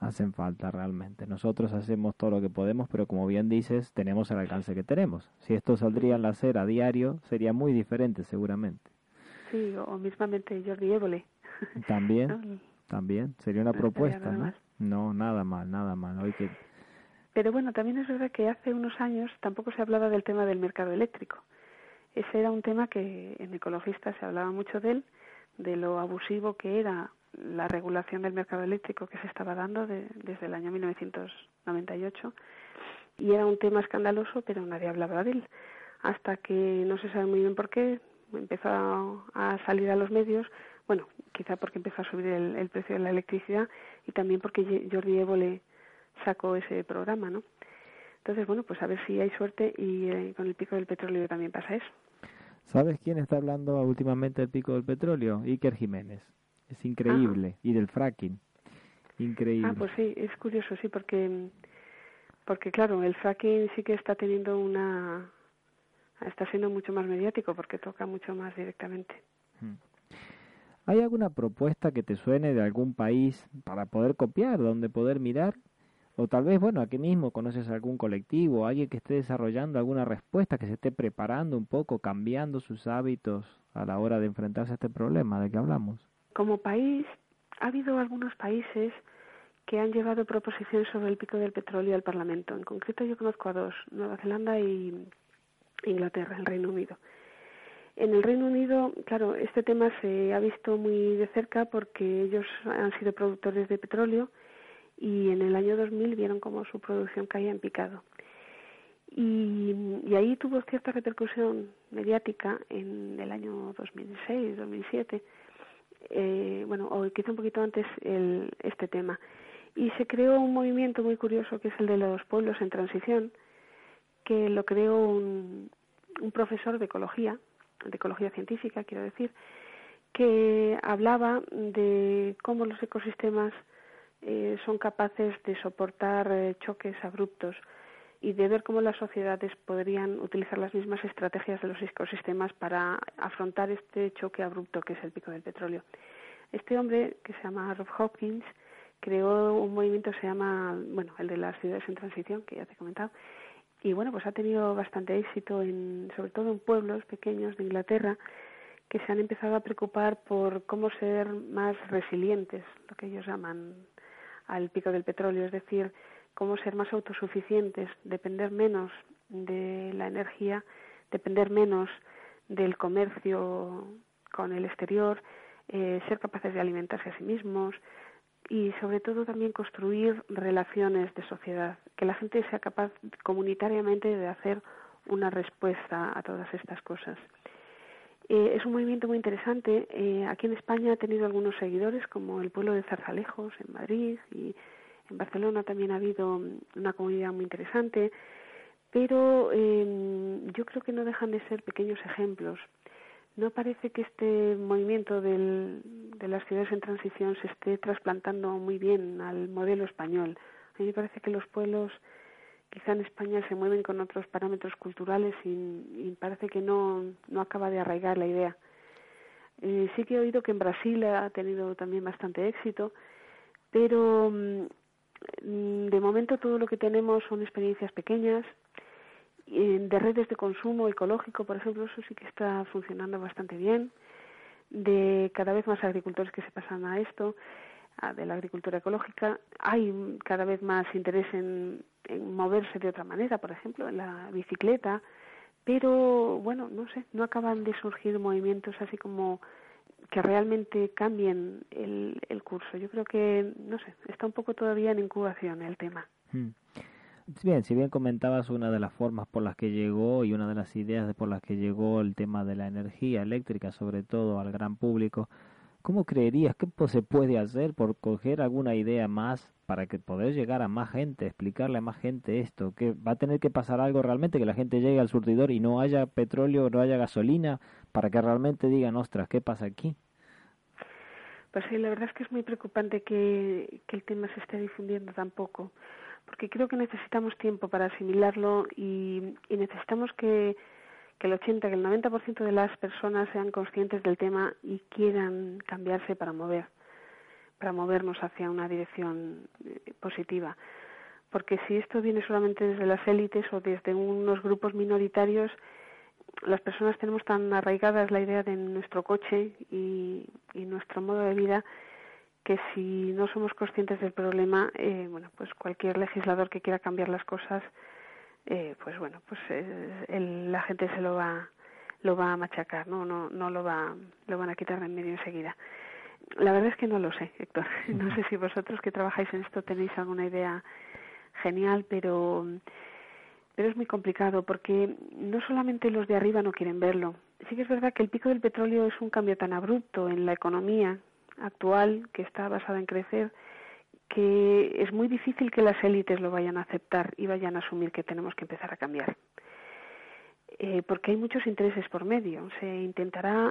hacen falta realmente. Nosotros hacemos todo lo que podemos, pero como bien dices, tenemos el alcance que tenemos. Si esto saldría en la acera a diario, sería muy diferente seguramente. Sí, o mismamente Jordi Évole. También, también, sería una propuesta, ¿no? No, nada mal, nada mal. Hoy que... Pero bueno, también es verdad que hace unos años tampoco se hablaba del tema del mercado eléctrico. Ese era un tema que en ecologistas se hablaba mucho de él, de lo abusivo que era la regulación del mercado eléctrico que se estaba dando desde el año 1998 y era un tema escandaloso, pero nadie hablaba de él. Hasta que no se sabe muy bien por qué empezó a, salir a los medios, bueno, quizá porque empezó a subir el, precio de la electricidad y también porque Jordi Evo le sacó ese programa, ¿no? Entonces, bueno, pues a ver si hay suerte y eh, con el pico del petróleo también pasa eso. ¿Sabes quién está hablando últimamente del pico del petróleo? Iker Jiménez. Es increíble. Y del fracking. Increíble. Ah, pues sí, es curioso, sí, porque, porque claro, el fracking sí que está teniendo una... está siendo mucho más mediático porque toca mucho más directamente. Hmm. ¿Hay alguna propuesta que te suene de algún país para poder copiar, donde poder mirar? O tal vez, bueno, aquí mismo conoces algún colectivo, alguien que esté desarrollando alguna respuesta, que se esté preparando un poco, cambiando sus hábitos a la hora de enfrentarse a este problema de que hablamos. Como país, ha habido algunos países que han llevado proposiciones sobre el pico del petróleo al Parlamento. En concreto, yo conozco a dos, Nueva Zelanda y Inglaterra, el Reino Unido. En el Reino Unido, claro, este tema se ha visto muy de cerca porque ellos han sido productores de petróleo y en el año 2000 vieron cómo su producción caía en picado. Y, y ahí tuvo cierta repercusión mediática en el año 2006, 2007 eh, bueno, o quizá un poquito antes el, este tema. Y se creó un movimiento muy curioso que es el de los pueblos en transición, que lo creó un, un profesor de ecología, de ecología científica, quiero decir, que hablaba de cómo los ecosistemas eh, son capaces de soportar eh, choques abruptos y de ver cómo las sociedades podrían utilizar las mismas estrategias de los ecosistemas para afrontar este choque abrupto que es el pico del petróleo. Este hombre, que se llama Rob Hopkins, creó un movimiento que se llama, bueno, el de las ciudades en transición, que ya te he comentado, y bueno, pues ha tenido bastante éxito, en, sobre todo en pueblos pequeños de Inglaterra, que se han empezado a preocupar por cómo ser más resilientes, lo que ellos llaman al pico del petróleo, es decir, cómo ser más autosuficientes, depender menos de la energía, depender menos del comercio con el exterior, eh, ser capaces de alimentarse a sí mismos y sobre todo también construir relaciones de sociedad, que la gente sea capaz comunitariamente de hacer una respuesta a todas estas cosas. Eh, es un movimiento muy interesante. Eh, aquí en España ha tenido algunos seguidores, como el pueblo de Zarzalejos en Madrid y en Barcelona también ha habido una comunidad muy interesante, pero eh, yo creo que no dejan de ser pequeños ejemplos. No parece que este movimiento del, de las ciudades en transición se esté trasplantando muy bien al modelo español. A mí me parece que los pueblos quizá en España se mueven con otros parámetros culturales y, parece que no, no acaba de arraigar la idea. Eh, sí que he oído que en Brasil ha tenido también bastante éxito, pero Mm, de momento todo lo que tenemos son experiencias pequeñas. De redes de consumo ecológico, por ejemplo, eso sí que está funcionando bastante bien, de cada vez más agricultores que se pasan a esto, de la agricultura ecológica. Hay cada vez más interés en, moverse de otra manera, por ejemplo, en la bicicleta, pero bueno, no sé, no acaban de surgir movimientos así como que realmente cambien el, el curso. Yo creo que, no sé, está un poco todavía en incubación el tema. Hmm. Bien, si bien comentabas una de las formas por las que llegó y una de las ideas por las que llegó el tema de la energía eléctrica, sobre todo al gran público, ¿cómo creerías que se puede hacer por coger alguna idea más para que poder llegar a más gente, explicarle a más gente esto? ¿Que va a tener que pasar algo realmente, que la gente llegue al surtidor y no haya petróleo, no haya gasolina, para que realmente digan, ostras, ¿qué pasa aquí? Pues sí, la verdad es que es muy preocupante que, que el tema se esté difundiendo tan poco, porque creo que necesitamos tiempo para asimilarlo y, y necesitamos que, que el 80, que el 90% de las personas sean conscientes del tema y quieran cambiarse para mover, para movernos hacia una dirección eh, positiva. Porque si esto viene solamente desde las élites o desde unos grupos minoritarios, las personas tenemos tan arraigadas la idea de nuestro coche y, y nuestro modo de vida que si no somos conscientes del problema, eh, bueno, pues cualquier legislador que quiera cambiar las cosas, eh, pues bueno, pues eh, el, la gente se lo va lo va a machacar, no no no lo va lo van a quitar de en medio enseguida. La verdad es que no lo sé, Héctor. No sé si vosotros que trabajáis en esto tenéis alguna idea genial, pero pero es muy complicado porque no solamente los de arriba no quieren verlo. Sí que es verdad que el pico del petróleo es un cambio tan abrupto en la economía actual que está basada en crecer que es muy difícil que las élites lo vayan a aceptar y vayan a asumir que tenemos que empezar a cambiar. Eh, porque hay muchos intereses por medio. Se intentará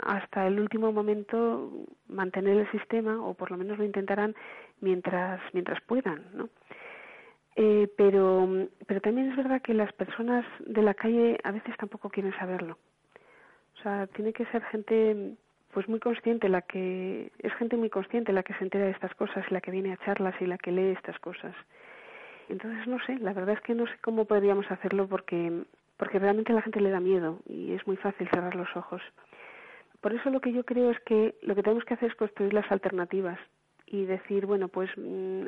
hasta el último momento mantener el sistema, o por lo menos lo intentarán mientras, mientras puedan, ¿no? Eh, pero, pero también es verdad que las personas de la calle a veces tampoco quieren saberlo. O sea, tiene que ser gente pues muy consciente la que es gente muy consciente la que se entera de estas cosas la que viene a charlas y la que lee estas cosas. Entonces no sé, la verdad es que no sé cómo podríamos hacerlo porque porque realmente a la gente le da miedo y es muy fácil cerrar los ojos. Por eso lo que yo creo es que lo que tenemos que hacer es construir las alternativas y decir, bueno, pues mm,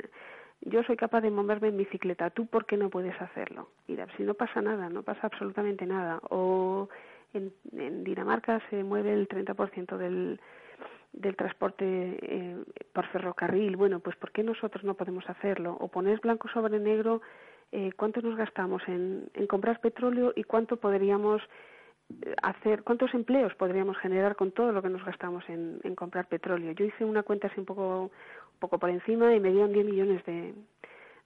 yo soy capaz de moverme en bicicleta, ¿tú por qué no puedes hacerlo? Y si no pasa nada, no pasa absolutamente nada. O en, en Dinamarca se mueve el 30% del, del transporte eh, por ferrocarril. Bueno, pues ¿por qué nosotros no podemos hacerlo? O poner blanco sobre negro eh, cuánto nos gastamos en, en comprar petróleo y cuánto podríamos eh, hacer, cuántos empleos podríamos generar con todo lo que nos gastamos en, en comprar petróleo. Yo hice una cuenta así un poco poco por encima y me dieron 10 millones de,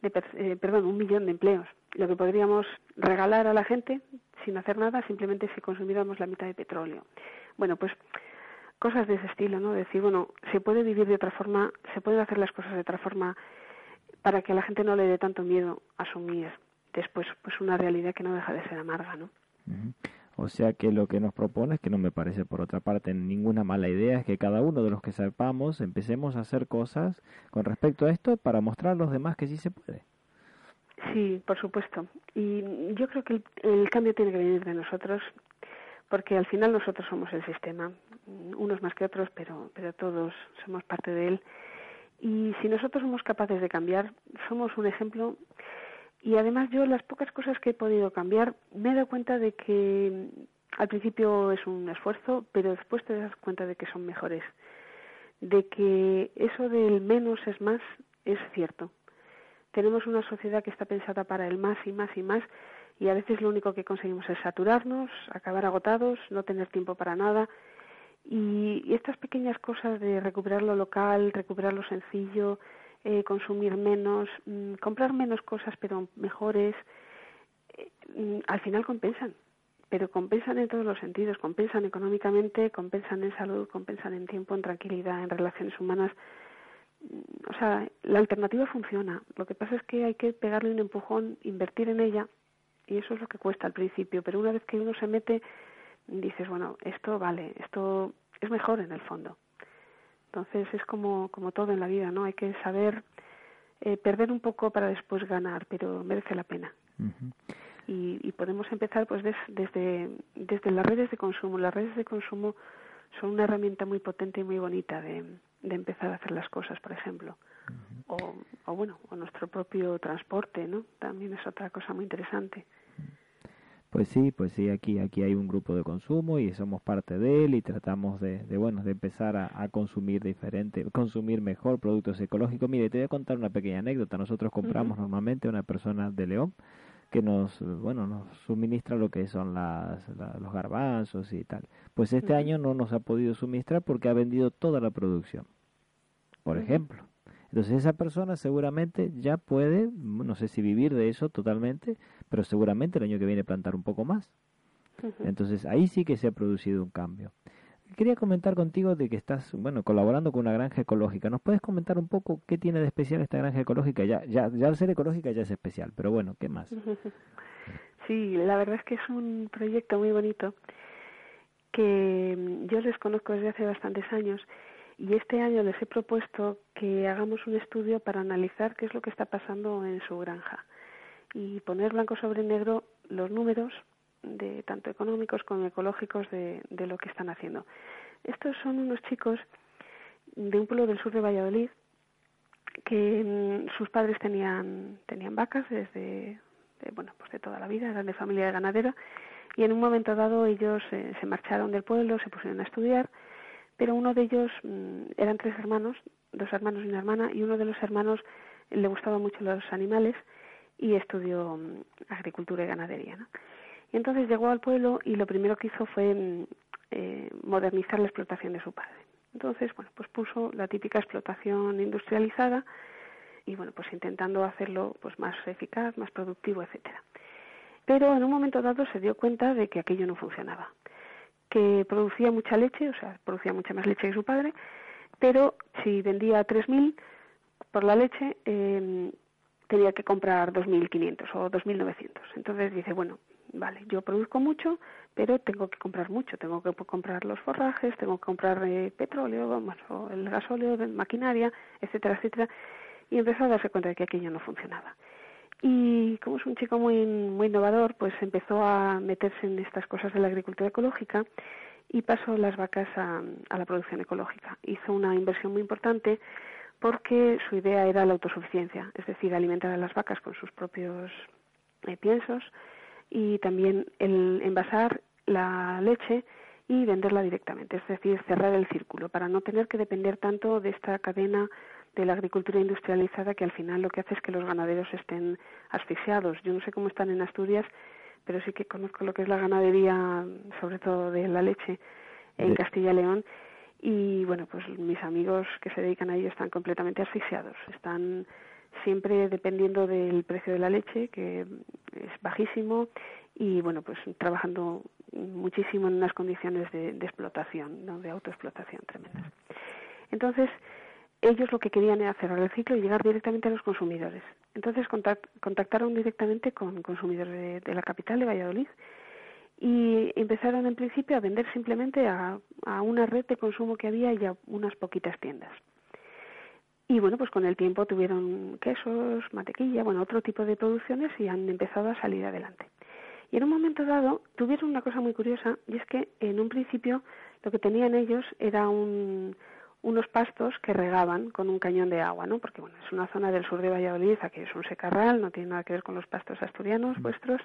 eh, perdón, un millón de empleos. Lo que podríamos regalar a la gente sin hacer nada simplemente si consumiéramos la mitad de petróleo. Bueno, pues cosas de ese estilo, ¿no? Decir, bueno, se puede vivir de otra forma, se pueden hacer las cosas de otra forma para que a la gente no le dé tanto miedo asumir después pues una realidad que no deja de ser amarga, ¿no? O sea que lo que nos propones, que no me parece por otra parte ninguna mala idea, es que cada uno de los que sepamos empecemos a hacer cosas con respecto a esto para mostrar a los demás que sí se puede. Sí, por supuesto. Y yo creo que el, el cambio tiene que venir de nosotros, porque al final nosotros somos el sistema, unos más que otros, pero, pero todos somos parte de él. Y si nosotros somos capaces de cambiar, somos un ejemplo. Y además yo las pocas cosas que he podido cambiar, me he dado cuenta de que al principio es un esfuerzo, pero después te das cuenta de que son mejores. De que eso del menos es más es cierto. Tenemos una sociedad que está pensada para el más y más y más y a veces lo único que conseguimos es saturarnos, acabar agotados, no tener tiempo para nada. Y, estas pequeñas cosas de recuperar lo local, recuperar lo sencillo, eh, consumir menos, mm, comprar menos cosas pero mejores, eh, mm, al final compensan. Pero compensan en todos los sentidos, compensan económicamente, compensan en salud, compensan en tiempo, en tranquilidad, en relaciones humanas. O sea, la alternativa funciona. Lo que pasa es que hay que pegarle un empujón, invertir en ella, y eso es lo que cuesta al principio. Pero una vez que uno se mete, dices, bueno, esto vale, esto es mejor en el fondo. Entonces es como, como todo en la vida, ¿no? Hay que saber eh, perder un poco para después ganar, pero merece la pena. Y, y podemos empezar pues des- desde, desde las redes de consumo. Las redes de consumo son una herramienta muy potente y muy bonita de, de empezar a hacer las cosas, por ejemplo. o, o bueno, o nuestro propio transporte, ¿no? También es otra cosa muy interesante. Pues sí, pues sí, aquí, aquí hay un grupo de consumo y somos parte de él y tratamos de, de bueno, de empezar a, a consumir diferente, consumir mejor productos ecológicos. Mire, te voy a contar una pequeña anécdota. Nosotros compramos normalmente a una persona de León que nos, bueno, nos suministra lo que son las, la- los garbanzos y tal. Pues este año no nos ha podido suministrar porque ha vendido toda la producción, por ejemplo. Entonces esa persona seguramente ya puede, no sé si vivir de eso totalmente, pero seguramente el año que viene plantar un poco más. Entonces ahí sí que se ha producido un cambio. Quería comentar contigo de que estás, bueno, colaborando con una granja ecológica. ¿Nos puedes comentar un poco qué tiene de especial esta granja ecológica? Ya, ya, al ser ecológica ya es especial, pero bueno, ¿qué más? Sí, la verdad es que es un proyecto muy bonito que mm, yo les conozco desde hace bastantes años y este año les he propuesto que hagamos un estudio para analizar qué es lo que está pasando en su granja y poner blanco sobre negro los números de tanto económicos como ecológicos de, de lo que están haciendo. Estos son unos chicos de un pueblo del sur de Valladolid que mm, sus padres tenían tenían vacas desde de, bueno pues de toda la vida eran de familia de ganadera y en un momento dado ellos eh, se marcharon del pueblo se pusieron a estudiar pero uno de ellos mm, eran tres hermanos dos hermanos y una hermana y uno de los hermanos le gustaban mucho los animales y estudió mm, agricultura y ganadería ¿no? Y entonces llegó al pueblo y lo primero que hizo fue mm, eh, modernizar la explotación de su padre entonces, bueno, pues puso la típica explotación industrializada y bueno, pues intentando hacerlo pues más eficaz, más productivo, etcétera. Pero en un momento dado se dio cuenta de que aquello no funcionaba, que producía mucha leche, o sea, producía mucha más leche que su padre, pero si vendía 3.000 por la leche, eh, tenía que comprar 2.500 o 2.900. Entonces dice, bueno, vale, yo produzco mucho, pero tengo que comprar mucho, tengo que comprar los forrajes, tengo que comprar eh, petróleo, bueno, el gasóleo, maquinaria, etcétera, etcétera, y empezó a darse cuenta de que aquello no funcionaba. Y como es un chico muy, muy innovador, pues empezó a meterse en estas cosas de la agricultura ecológica y pasó las vacas a, a la producción ecológica. Hizo una inversión muy importante porque su idea era la autosuficiencia, es decir, alimentar a las vacas con sus propios eh, piensos y también el envasar la leche y venderla directamente, es decir, cerrar el círculo para no tener que depender tanto de esta cadena de la agricultura industrializada que al final lo que hace es que los ganaderos estén asfixiados. Yo no sé cómo están en Asturias, pero sí que conozco lo que es la ganadería, sobre todo de la leche, en Castilla y León. Y bueno, pues mis amigos que se dedican a ello están completamente asfixiados. Están siempre dependiendo del precio de la leche, que es bajísimo, y bueno, pues trabajando muchísimo en unas condiciones de, de explotación, ¿no? de autoexplotación tremendas. Entonces, ellos lo que querían era cerrar el ciclo y llegar directamente a los consumidores. Entonces contact- contactaron directamente con consumidores de, de la capital, de Valladolid, y empezaron en principio a vender simplemente a, a una red de consumo que había y a unas poquitas tiendas. Y bueno, pues con el tiempo tuvieron quesos, mantequilla, bueno, otro tipo de producciones y han empezado a salir adelante. Y en un momento dado tuvieron una cosa muy curiosa y es que en un principio lo que tenían ellos era un, unos pastos que regaban con un cañón de agua, ¿no? Porque bueno, es una zona del sur de Valladolid, aquí es un secarral, no tiene nada que ver con los pastos asturianos vuestros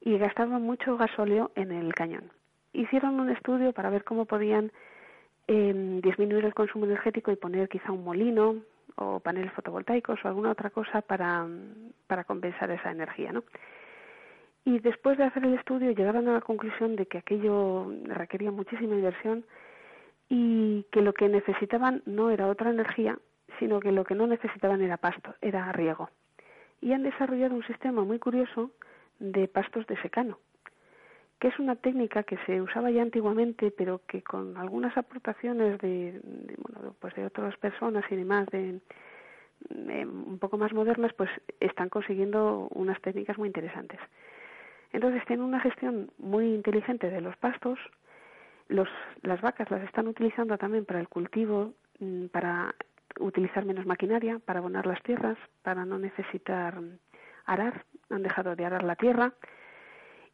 y gastaban mucho gasóleo en el cañón. Hicieron un estudio para ver cómo podían eh, disminuir el consumo energético y poner quizá un molino o paneles fotovoltaicos o alguna otra cosa para, compensar esa energía, ¿no? Y después de hacer el estudio llegaron a la conclusión de que aquello requería muchísima inversión y que lo que necesitaban no era otra energía, sino que lo que no necesitaban era pasto, era riego. Y han desarrollado un sistema muy curioso de pastos de secano, que es una técnica que se usaba ya antiguamente, pero que con algunas aportaciones de, de, bueno, pues de otras personas y demás, de, de un poco más modernas, pues están consiguiendo unas técnicas muy interesantes. Entonces tienen una gestión muy inteligente de los pastos. Los, las vacas las están utilizando también para el cultivo, mm, para utilizar menos maquinaria, para abonar las tierras, para no necesitar arar. Han dejado de arar la tierra.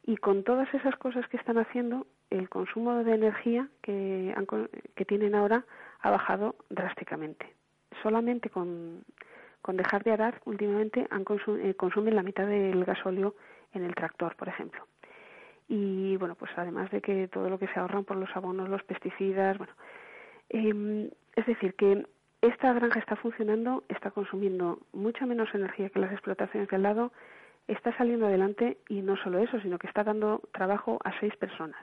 Y con todas esas cosas que están haciendo, el consumo de energía que, han, que tienen ahora ha bajado drásticamente. Solamente con, dejar de arar, últimamente han consum, eh, consumen la mitad del gasóleo en el tractor, por ejemplo. Y bueno, pues además de que todo lo que se ahorran por los abonos, los pesticidas, bueno, eh, es decir, que esta granja está funcionando, está consumiendo mucha menos energía que las explotaciones de al lado, está saliendo adelante y no solo eso, sino que está dando trabajo a seis personas.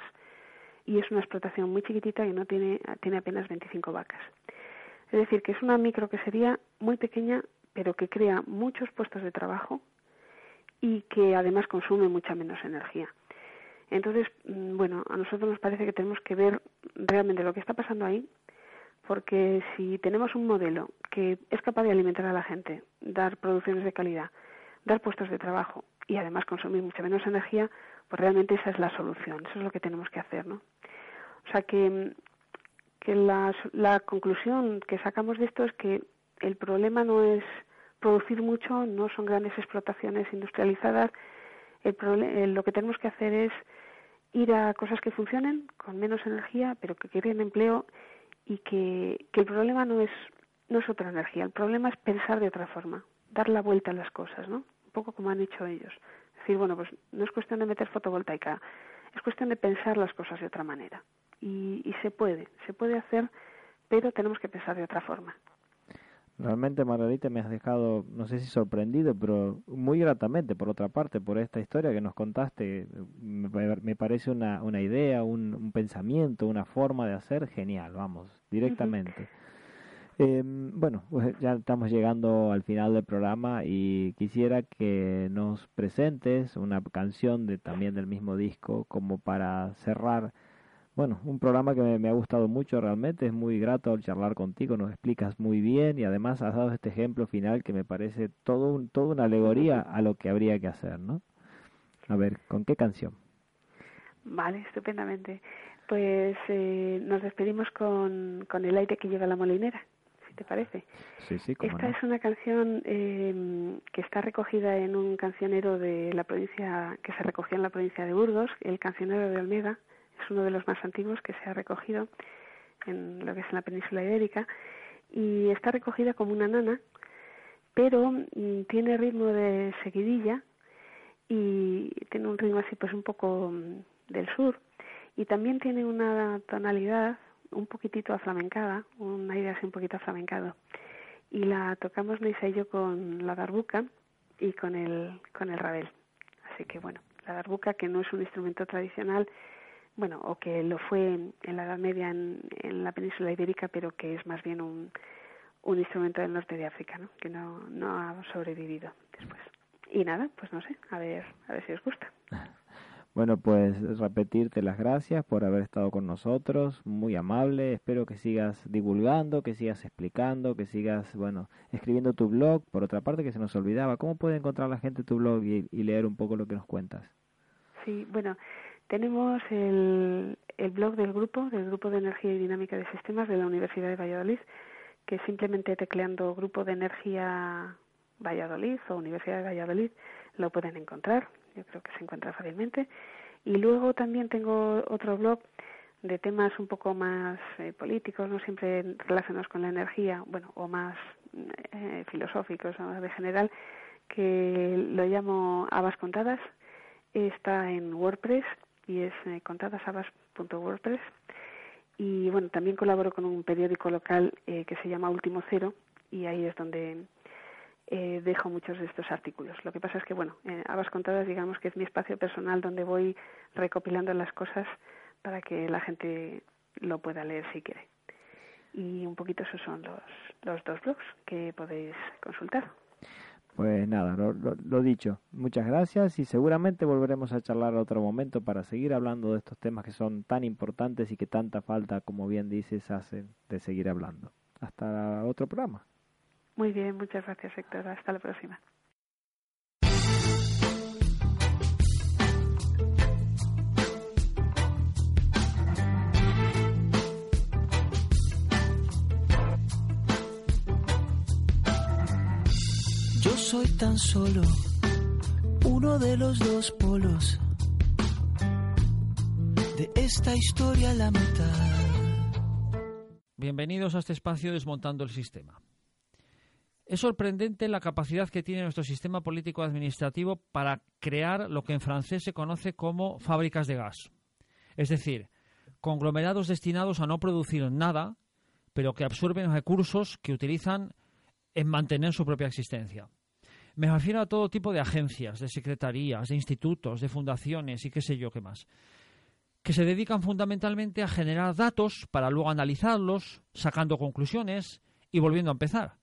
Y es una explotación muy chiquitita y no tiene, tiene apenas 25 vacas. Es decir, que es una micro que sería muy pequeña, pero que crea muchos puestos de trabajo y que además consume mucha menos energía. Entonces, bueno, a nosotros nos parece que tenemos que ver realmente lo que está pasando ahí, porque si tenemos un modelo que es capaz de alimentar a la gente, dar producciones de calidad, dar puestos de trabajo y además consumir mucha menos energía, pues realmente esa es la solución, eso es lo que tenemos que hacer, ¿no? O sea que, que la, la conclusión que sacamos de esto es que el problema no es producir mucho, no son grandes explotaciones industrializadas, el problema, lo que tenemos que hacer es ir a cosas que funcionen con menos energía, pero que creen empleo y que, que el problema no es no es otra energía, el problema es pensar de otra forma, dar la vuelta a las cosas, ¿no? Un poco como han hecho ellos. Es decir, bueno, pues no es cuestión de meter fotovoltaica, es cuestión de pensar las cosas de otra manera. Y, y se puede, se puede hacer, pero tenemos que pensar de otra forma. Realmente, Margarita, me has dejado, no sé si sorprendido, pero muy gratamente, por otra parte, por esta historia que nos contaste. Me, me parece una, una idea, un, un, pensamiento, una forma de hacer genial, vamos, directamente. Uh -huh. Eh, bueno, pues ya estamos llegando al final del programa y quisiera que nos presentes una canción de también del mismo disco como para cerrar bueno, un programa que me, ha gustado mucho realmente, es muy grato al charlar contigo, nos explicas muy bien y además has dado este ejemplo final que me parece todo un, toda una alegoría a lo que habría que hacer, ¿no? A ver, ¿con qué canción? Vale, estupendamente. Pues eh, nos despedimos con, con el aire que lleva la molinera, si te parece. Sí, sí, Esta no. es una canción eh, que está recogida en un cancionero de la provincia, que se recogió en la provincia de Burgos, el cancionero de Olmeda es uno de los más antiguos que se ha recogido en lo que es en la península ibérica y está recogida como una nana pero mm, tiene ritmo de seguidilla y tiene un ritmo así pues un poco mm, del sur y también tiene una tonalidad un poquitito aflamencada, un aire así un poquito aflamencado y la tocamos Neisa y yo con la darbuca y con el con el rabel así que bueno la darbuca que no es un instrumento tradicional bueno, o que lo fue en la Edad Media en, en, la península ibérica, pero que es más bien un, un instrumento del norte de África, ¿no? Que no, no ha sobrevivido después. Y nada, pues no sé, a ver, a ver si os gusta. Bueno, pues repetirte las gracias por haber estado con nosotros, muy amable. Espero que sigas divulgando, que sigas explicando, que sigas, bueno, escribiendo tu blog. Por otra parte, que se nos olvidaba, ¿cómo puede encontrar la gente tu blog y, leer un poco lo que nos cuentas? Sí, bueno, tenemos el, el blog del grupo, del Grupo de Energía y Dinámica de Sistemas de la Universidad de Valladolid, que simplemente tecleando Grupo de Energía Valladolid o Universidad de Valladolid lo pueden encontrar. Yo creo que se encuentra fácilmente. Y luego también tengo otro blog de temas un poco más eh, políticos, no siempre relacionados con la energía, bueno, o más eh, filosóficos o de general, que lo llamo Habas Contadas. Está en WordPress y es eh, contadashabas.wordpress. Y bueno, también colaboro con un periódico local eh, que se llama Último Cero y ahí es donde eh, dejo muchos de estos artículos. Lo que pasa es que, bueno, eh, Habas Contadas, digamos que es mi espacio personal donde voy recopilando las cosas para que la gente lo pueda leer si quiere. Y un poquito esos son los, los dos blogs que podéis consultar. Pues nada, lo, lo- lo dicho, muchas gracias y seguramente volveremos a charlar otro momento para seguir hablando de estos temas que son tan importantes y que tanta falta, como bien dices, hacen de seguir hablando. Hasta otro programa. Muy bien, muchas gracias, Héctor. Hasta la próxima. Yo soy tan solo uno de los dos polos de esta historia la mitad. Bienvenidos a este espacio Desmontando el Sistema. Es sorprendente la capacidad que tiene nuestro sistema político administrativo para crear lo que en francés se conoce como fábricas de gas. Es decir, conglomerados destinados a no producir nada, pero que absorben recursos que utilizan en mantener su propia existencia. Me refiero a todo tipo de agencias, de secretarías, de institutos, de fundaciones y qué sé yo qué más que se dedican fundamentalmente a generar datos para luego analizarlos, sacando conclusiones y volviendo a empezar.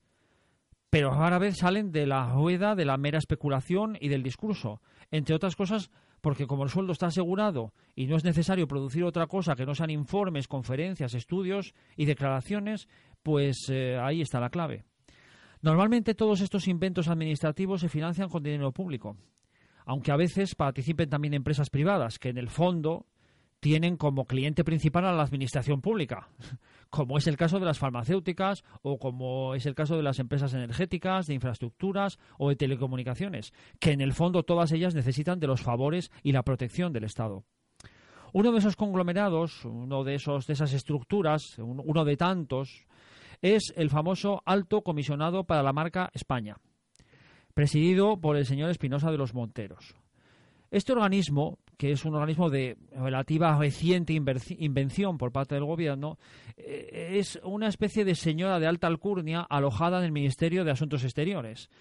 Pero rara vez salen de la rueda de la mera especulación y del discurso, entre otras cosas porque como el sueldo está asegurado y no es necesario producir otra cosa que no sean informes, conferencias, estudios y declaraciones, pues eh, ahí está la clave. Normalmente todos estos inventos administrativos se financian con dinero público, aunque a veces participen también empresas privadas, que en el fondo tienen como cliente principal a la administración pública, como es el caso de las farmacéuticas o como es el caso de las empresas energéticas, de infraestructuras o de telecomunicaciones, que en el fondo todas ellas necesitan de los favores y la protección del Estado. Uno de esos conglomerados, uno de esos esas estructuras, un- uno de tantos, es el famoso Alto Comisionado para la Marca España, presidido por el señor Espinosa de los Monteros. Este organismo, que es un organismo de relativa reciente invención por parte del gobierno, eh, es una especie de señora de alta alcurnia alojada en el Ministerio de Asuntos Exteriores.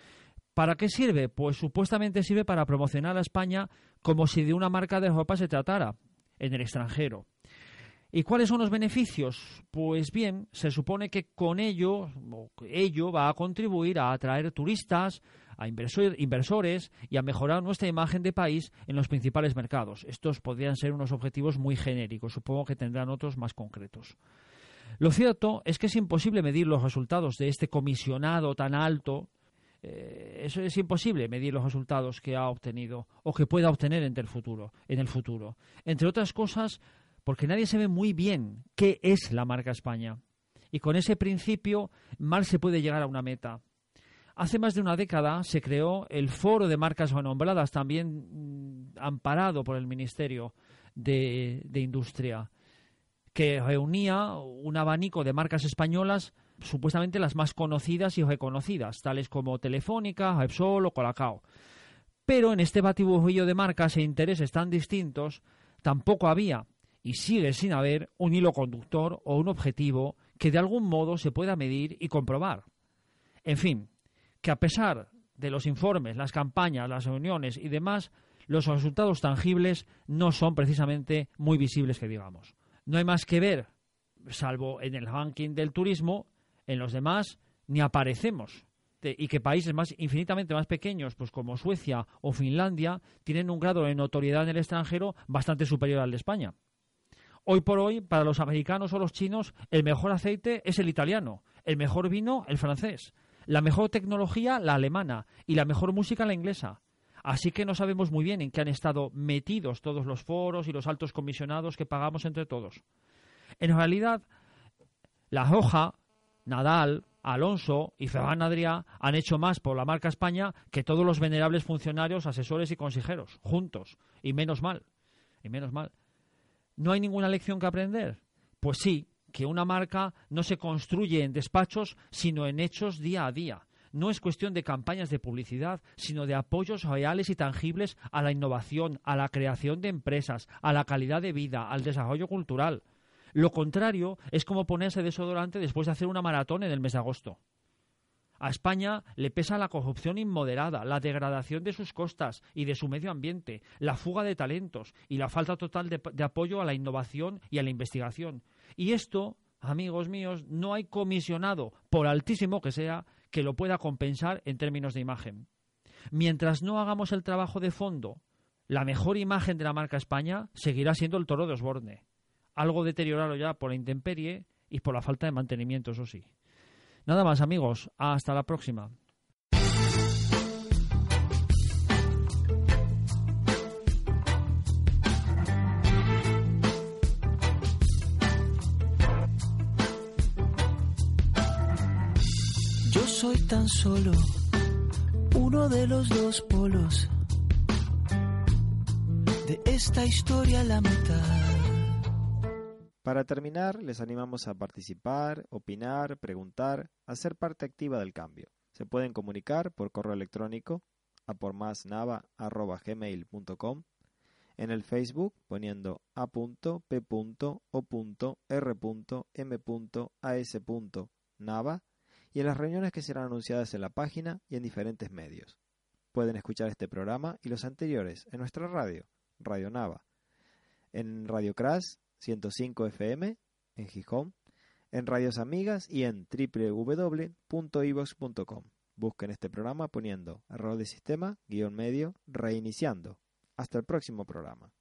¿Para qué sirve? Pues supuestamente sirve para promocionar a España como si de una marca de ropa se tratara en el extranjero. ¿Y cuáles son los beneficios? Pues bien, se supone que con ello, ello va a contribuir a atraer turistas, a inversor- inversores y a mejorar nuestra imagen de país en los principales mercados. Estos podrían ser unos objetivos muy genéricos, supongo que tendrán otros más concretos. Lo cierto es que es imposible medir los resultados de este comisionado tan alto. Eh, eso es imposible medir los resultados que ha obtenido o que pueda obtener en el futuro, en el futuro. Entre otras cosas, porque nadie sabe muy bien qué es la marca España. Y con ese principio mal se puede llegar a una meta. Hace más de una década se creó el Foro de Marcas Renombradas, también mm, amparado por el Ministerio de, de Industria, que reunía un abanico de marcas españolas, supuestamente las más conocidas y reconocidas, tales como Telefónica, Repsol o Colacao. Pero en este batiburrillo de marcas e intereses tan distintos, tampoco había, y sigue sin haber, un hilo conductor o un objetivo que de algún modo se pueda medir y comprobar. En fin, que a pesar de los informes, las campañas, las reuniones y demás, los resultados tangibles no son precisamente muy visibles que digamos. No hay más que ver, salvo en el ranking del turismo, en los demás ni aparecemos. y que países más infinitamente más pequeños, pues como Suecia o Finlandia, tienen un grado de notoriedad en el extranjero bastante superior al de España. Hoy por hoy, para los americanos o los chinos, el mejor aceite es el italiano, el mejor vino el francés, la mejor tecnología la alemana y la mejor música la inglesa. Así que no sabemos muy bien en qué han estado metidos todos los foros y los altos comisionados que pagamos entre todos. En realidad, la Hoja, Nadal, Alonso y Ferran Adrià han hecho más por la marca España que todos los venerables funcionarios, asesores y consejeros, juntos. Y menos mal. Y menos mal. ¿No hay ninguna lección que aprender? Pues sí, que una marca no se construye en despachos, sino en hechos día a día. No es cuestión de campañas de publicidad, sino de apoyos reales y tangibles a la innovación, a la creación de empresas, a la calidad de vida, al desarrollo cultural. Lo contrario es como ponerse desodorante después de hacer una maratón en el mes de agosto. A España le pesa la corrupción inmoderada, la degradación de sus costas y de su medio ambiente, la fuga de talentos y la falta total de, de apoyo a la innovación y a la investigación. Y esto, amigos míos, no hay comisionado, por altísimo que sea, que lo pueda compensar en términos de imagen. Mientras no hagamos el trabajo de fondo, la mejor imagen de la marca España seguirá siendo el toro de Osborne. Algo deteriorado ya por la intemperie y por la falta de mantenimiento, eso sí. Nada más, amigos. Hasta la próxima. Tan solo uno de los dos polos de esta historia la mitad. Para terminar, les animamos a participar, opinar, preguntar, a ser parte activa del cambio. Se pueden comunicar por correo electrónico a por más en el Facebook poniendo a.p.o.r.m.as.nava y en las reuniones que serán anunciadas en la página y en diferentes medios. Pueden escuchar este programa y los anteriores en nuestra radio, Radio Nava, en Radio Crash 105 FM en Gijón, en Radios Amigas y en www.ivox.com. Busquen este programa poniendo error de sistema, guion medio, reiniciando. Hasta el próximo programa.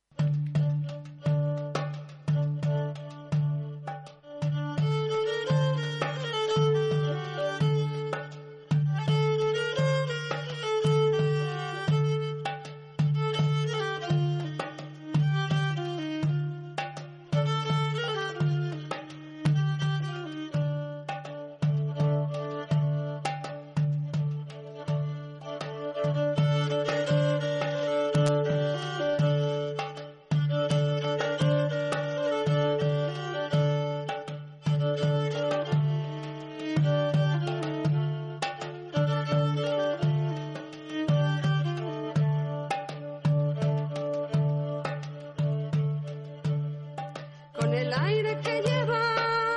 Con el aire que lleva